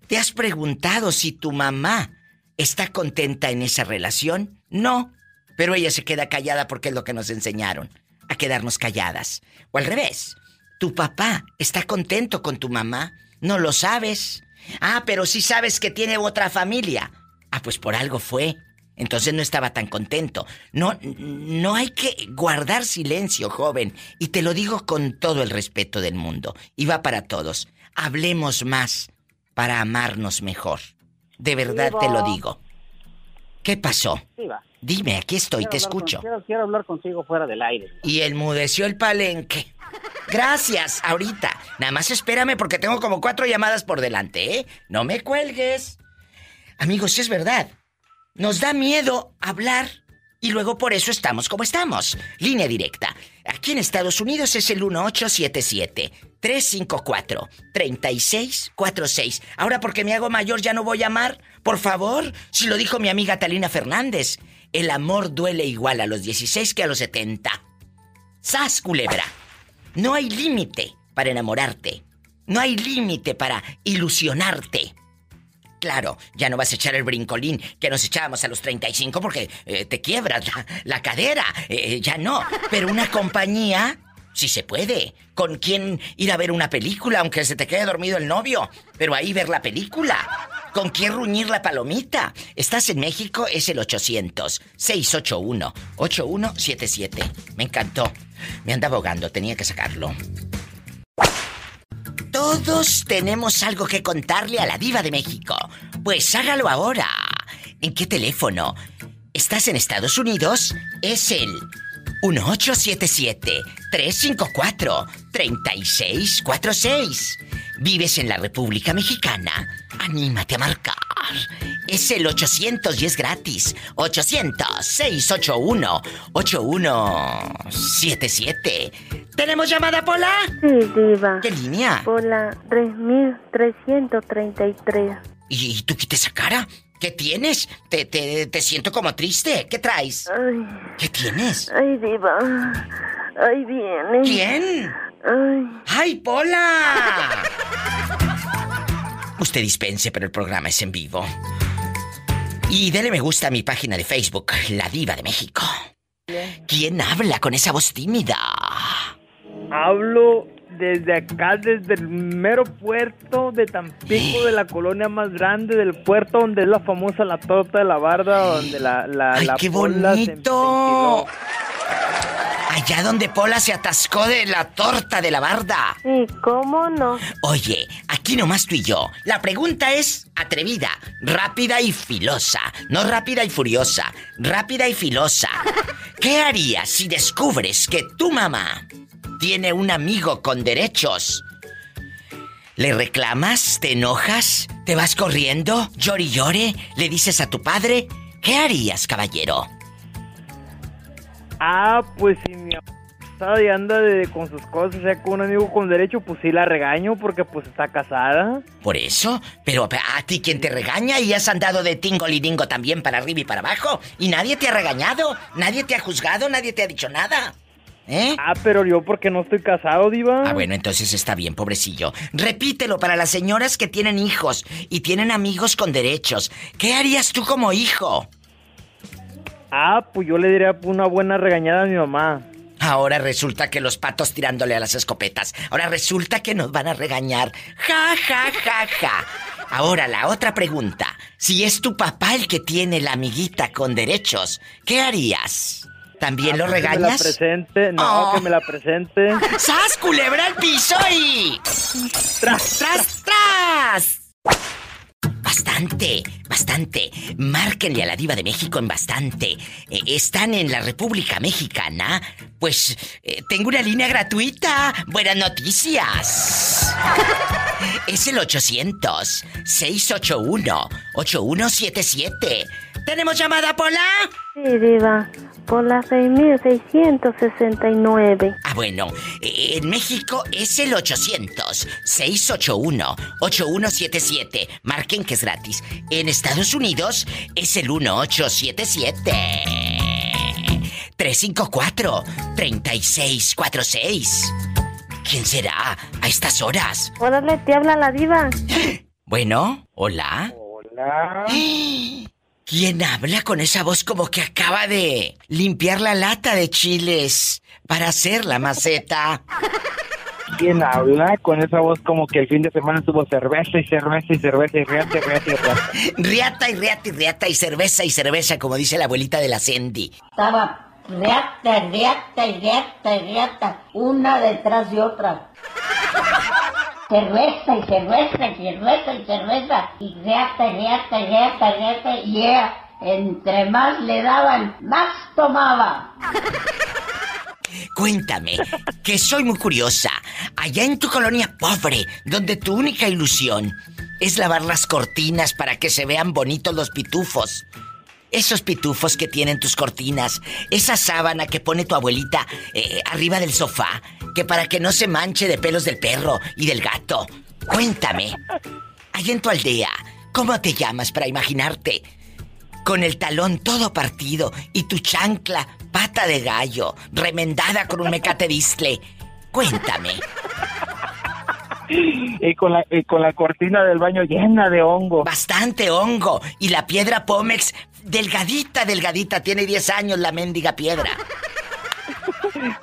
¿Te has preguntado si tu mamá está contenta en esa relación? No, pero ella se queda callada porque es lo que nos enseñaron, a quedarnos calladas. O al revés, tu papá está contento con tu mamá, no lo sabes. Ah, pero sí sabes que tiene otra familia. Ah, pues por algo fue. Entonces no estaba tan contento. No, no hay que guardar silencio, joven. Y te lo digo con todo el respeto del mundo. Y va para todos. Hablemos más para amarnos mejor. De verdad te lo digo. ¿Qué pasó? Dime, aquí estoy, te escucho. quiero, hablar contigo fuera del aire. Y enmudeció el palenque. Gracias, ahorita. Nada más espérame porque tengo como cuatro llamadas por delante, ¿eh? No me cuelgues. Amigos, si es verdad. Nos da miedo hablar y luego por eso estamos como estamos. Línea directa. Aquí en Estados Unidos es el 1877-354-3646. Ahora porque me hago mayor ya no voy a amar. Por favor, si lo dijo mi amiga Talina Fernández, el amor duele igual a los 16 que a los 70. ¡Sas, culebra! No hay límite para enamorarte. No hay límite para ilusionarte. Claro, ya no vas a echar el brincolín que nos echábamos a los 35 porque eh, te quiebras la, cadera. Eh, ya no. Pero una compañía, sí se puede. ¿Con quién ir a ver una película aunque se te quede dormido el novio? Pero ahí ver la película. ¿Con quién ruñir la palomita? Estás en México, es el 800-681-8177. Me encantó. Me anda abogando, tenía que sacarlo. Todos tenemos algo que contarle a la diva de México. Pues hágalo ahora. ¿En qué teléfono? ¿Estás en Estados Unidos? Es el 1877-354-3646. ¿Vives en la República Mexicana? Anímate a marcar. Es el 800 y es gratis. 800-681-8177. ¿Tenemos llamada, Pola? Sí, Diva. ¿Qué línea? Pola 3333. ¿Y tú quites esa cara? ¿Qué tienes? Te, te, te siento como triste. ¿Qué traes? Ay. ¿Qué tienes? Ay, Diva. Ahí viene. ¿Quién? Ay. ¡Ay, Pola! Usted dispense, pero el programa es en vivo. Y dele me gusta a mi página de Facebook, La Diva de México. ¿Quién habla con esa voz tímida? Hablo desde acá, desde el mero puerto de Tampico, de la colonia más grande del puerto, donde es la famosa la torta de la barda, donde la... la ¡Ay, qué bonito! Allá donde Pola se atascó de la torta de la barda. Sí, ¿cómo no? Oye, aquí nomás tú y yo. La pregunta es atrevida, rápida y filosa. No rápida y furiosa, rápida y filosa. ¿Qué harías si descubres que tu mamá tiene un amigo con derechos? ¿Le reclamas? ¿Te enojas? ¿Te vas corriendo? ¿Llore y llore? ¿Le dices a tu padre? ¿Qué harías, caballero? Ah, pues si mi está y anda de, con sus cosas, o sea, con un amigo con derecho, pues sí la regaño porque pues está casada. Por eso, pero a ti quien te regaña y has andado de tingolidingo también para arriba y para abajo y nadie te ha regañado, nadie te ha juzgado, nadie te ha dicho nada. ¿Eh? Ah, pero yo porque no estoy casado, diva. Ah, bueno, entonces está bien, pobrecillo. Repítelo para las señoras que tienen hijos y tienen amigos con derechos. ¿Qué harías tú como hijo? Ah, pues yo le diría una buena regañada a mi mamá. Ahora resulta que los patos tirándole a las escopetas. Ahora resulta que nos van a regañar. Ja, ja, ja, ja. Ahora la otra pregunta. Si es tu papá el que tiene la amiguita con derechos, ¿qué harías? ¿También Ah, lo pues regañas? Que me la presente, no, Oh. que me la presente. ¡Sas, culebra al piso y... ¡Tras, tras, tras! Bastante, bastante. Márquenle a la diva de México en bastante. Eh, ¿Están en la República Mexicana? Pues eh, tengo una línea gratuita. Buenas noticias. Es el 800-681-8177. ¿Tenemos llamada, Pola? Sí, Diva. Por la 6669. Ah, bueno, eh, en México es el 800-681-8177. Marquen que es gratis. En Estados Unidos es el 1877-354-3646. ¿Quién será a estas horas? Órale, te habla la Diva. Bueno, hola. Hola. ¿Quién habla con esa voz como que acaba de limpiar la lata de chiles para hacer la maceta? ¿Quién habla con esa voz como que el fin de semana tuvo cerveza y cerveza y cerveza y riata y riata y riata? Riata y riata y riata y cerveza y cerveza, como dice la abuelita de la Sandy. Estaba reata, reata y reata y reata, una detrás de otra. Cerveza y cerveza y cerveza y cerveza y reata reata reata reata y yeah. Entre más le daban, más tomaba. Cuéntame, que soy muy curiosa. Allá en tu colonia pobre, donde tu única ilusión es lavar las cortinas para que se vean bonitos los pitufos. Esos pitufos que tienen tus cortinas, esa sábana que pone tu abuelita eh, arriba del sofá, que para que no se manche de pelos del perro y del gato. Cuéntame, allá en tu aldea, ¿cómo te llamas para imaginarte? Con el talón todo partido y tu chancla, pata de gallo, remendada con un mecate distle. Cuéntame. Y con, la, y con la cortina del baño llena de hongo. Bastante hongo. Y la piedra Pómex, delgadita, delgadita. Tiene 10 años la mendiga piedra.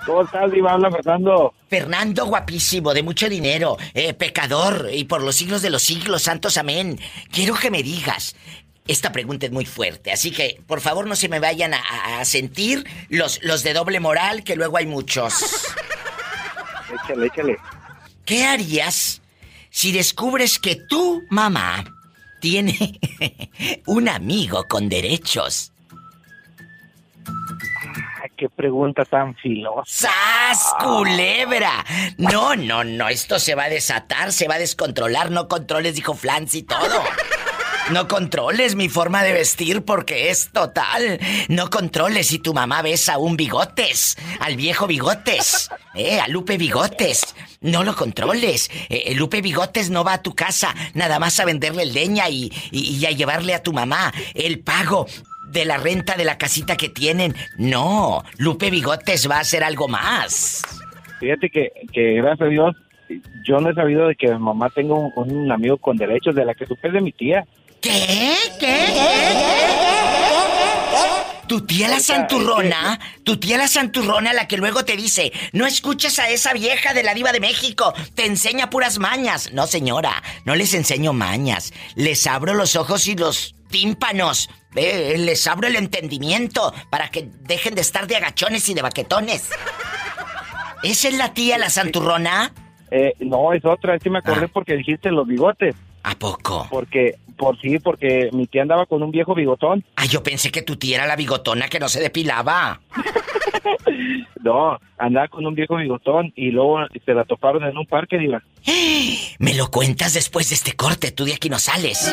¿Cómo estás, Diva? Habla Fernando. Fernando, guapísimo, de mucho dinero, eh, pecador, y por los siglos de los siglos, santos amén. Quiero que me digas. Esta pregunta es muy fuerte, así que por favor no se me vayan a, a sentir los, los de doble moral, que luego hay muchos. Échale, échale. ¿Qué harías si descubres que tu mamá tiene un amigo con derechos? Ay, qué pregunta tan filosa. ¡Sas, culebra! No, no, no, esto se va a desatar, se va a descontrolar. No controles, dijo Flans y todo. No controles mi forma de vestir porque es total. No controles si tu mamá besa a un bigotes, al viejo bigotes, eh, a Lupe Bigotes. No lo controles. Eh, Lupe Bigotes no va a tu casa nada más a venderle leña y, y- y a llevarle a tu mamá el pago de la renta de la casita que tienen. No, Lupe Bigotes va a hacer algo más. Fíjate que, que gracias a Dios, yo no he sabido de que mi mamá tenga un, un amigo con derechos de la que supe de mi tía. ¿Qué? ¿Qué? Tu tía la santurrona, tu tía la santurrona la que luego te dice, no escuches a esa vieja de la diva de México, te enseña puras mañas. No señora, no les enseño mañas, les abro los ojos y los tímpanos, Eh, les abro el entendimiento para que dejen de estar de agachones y de baquetones. ¿Esa es la tía la santurrona? Eh, no, es otra, es que me acordé porque dijiste los bigotes. ¿A poco? Porque, por sí, porque mi tía andaba con un viejo bigotón. Ah, yo pensé que tu tía era la bigotona que no se depilaba. No, andaba con un viejo bigotón y luego se la toparon en un parque, diva. Me lo cuentas después de este corte, tú de aquí no sales.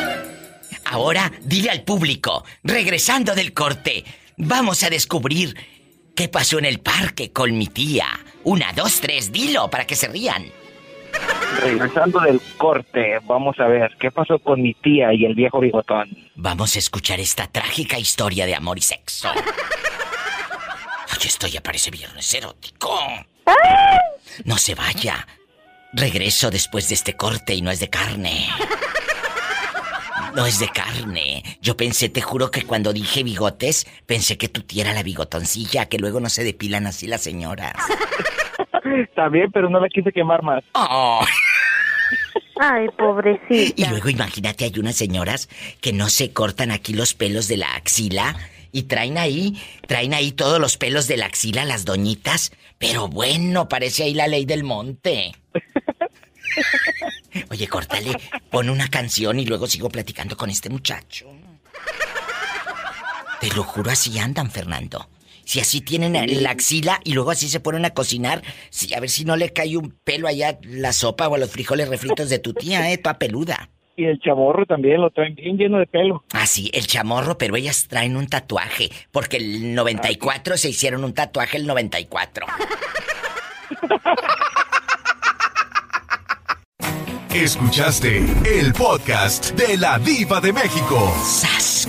Ahora, dile al público, regresando del corte, vamos a descubrir qué pasó en el parque con mi tía. Una, dos, tres, dilo para que se rían. Regresando del corte, vamos a ver qué pasó con mi tía y el viejo bigotón. Vamos a escuchar esta trágica historia de amor y sexo. Oye, esto ya parece viernes erótico. No se vaya. Regreso después de este corte y no es de carne. No es de carne. Yo pensé, te juro que cuando dije bigotes, pensé que tú tieras la bigotoncilla, que luego no se depilan así las señoras. Está bien, pero no la quise quemar más. Oh. Ay, pobrecita. Y luego imagínate, hay unas señoras que no se cortan aquí los pelos de la axila y traen ahí, traen ahí todos los pelos de la axila las doñitas, pero bueno, parece ahí la ley del monte. Oye, córtale, pon una canción y luego sigo platicando con este muchacho. Te lo juro, así andan, Fernando. Si así tienen la axila y luego así se ponen a cocinar, si, a ver si no le cae un pelo allá la sopa o a los frijoles refritos de tu tía, eh, toda peluda. Y el chamorro también lo traen bien lleno de pelo. Ah, sí, el chamorro, pero ellas traen un tatuaje, porque el 94 se hicieron un tatuaje el 94. Escuchaste el podcast de la Diva de México. ¡Sas,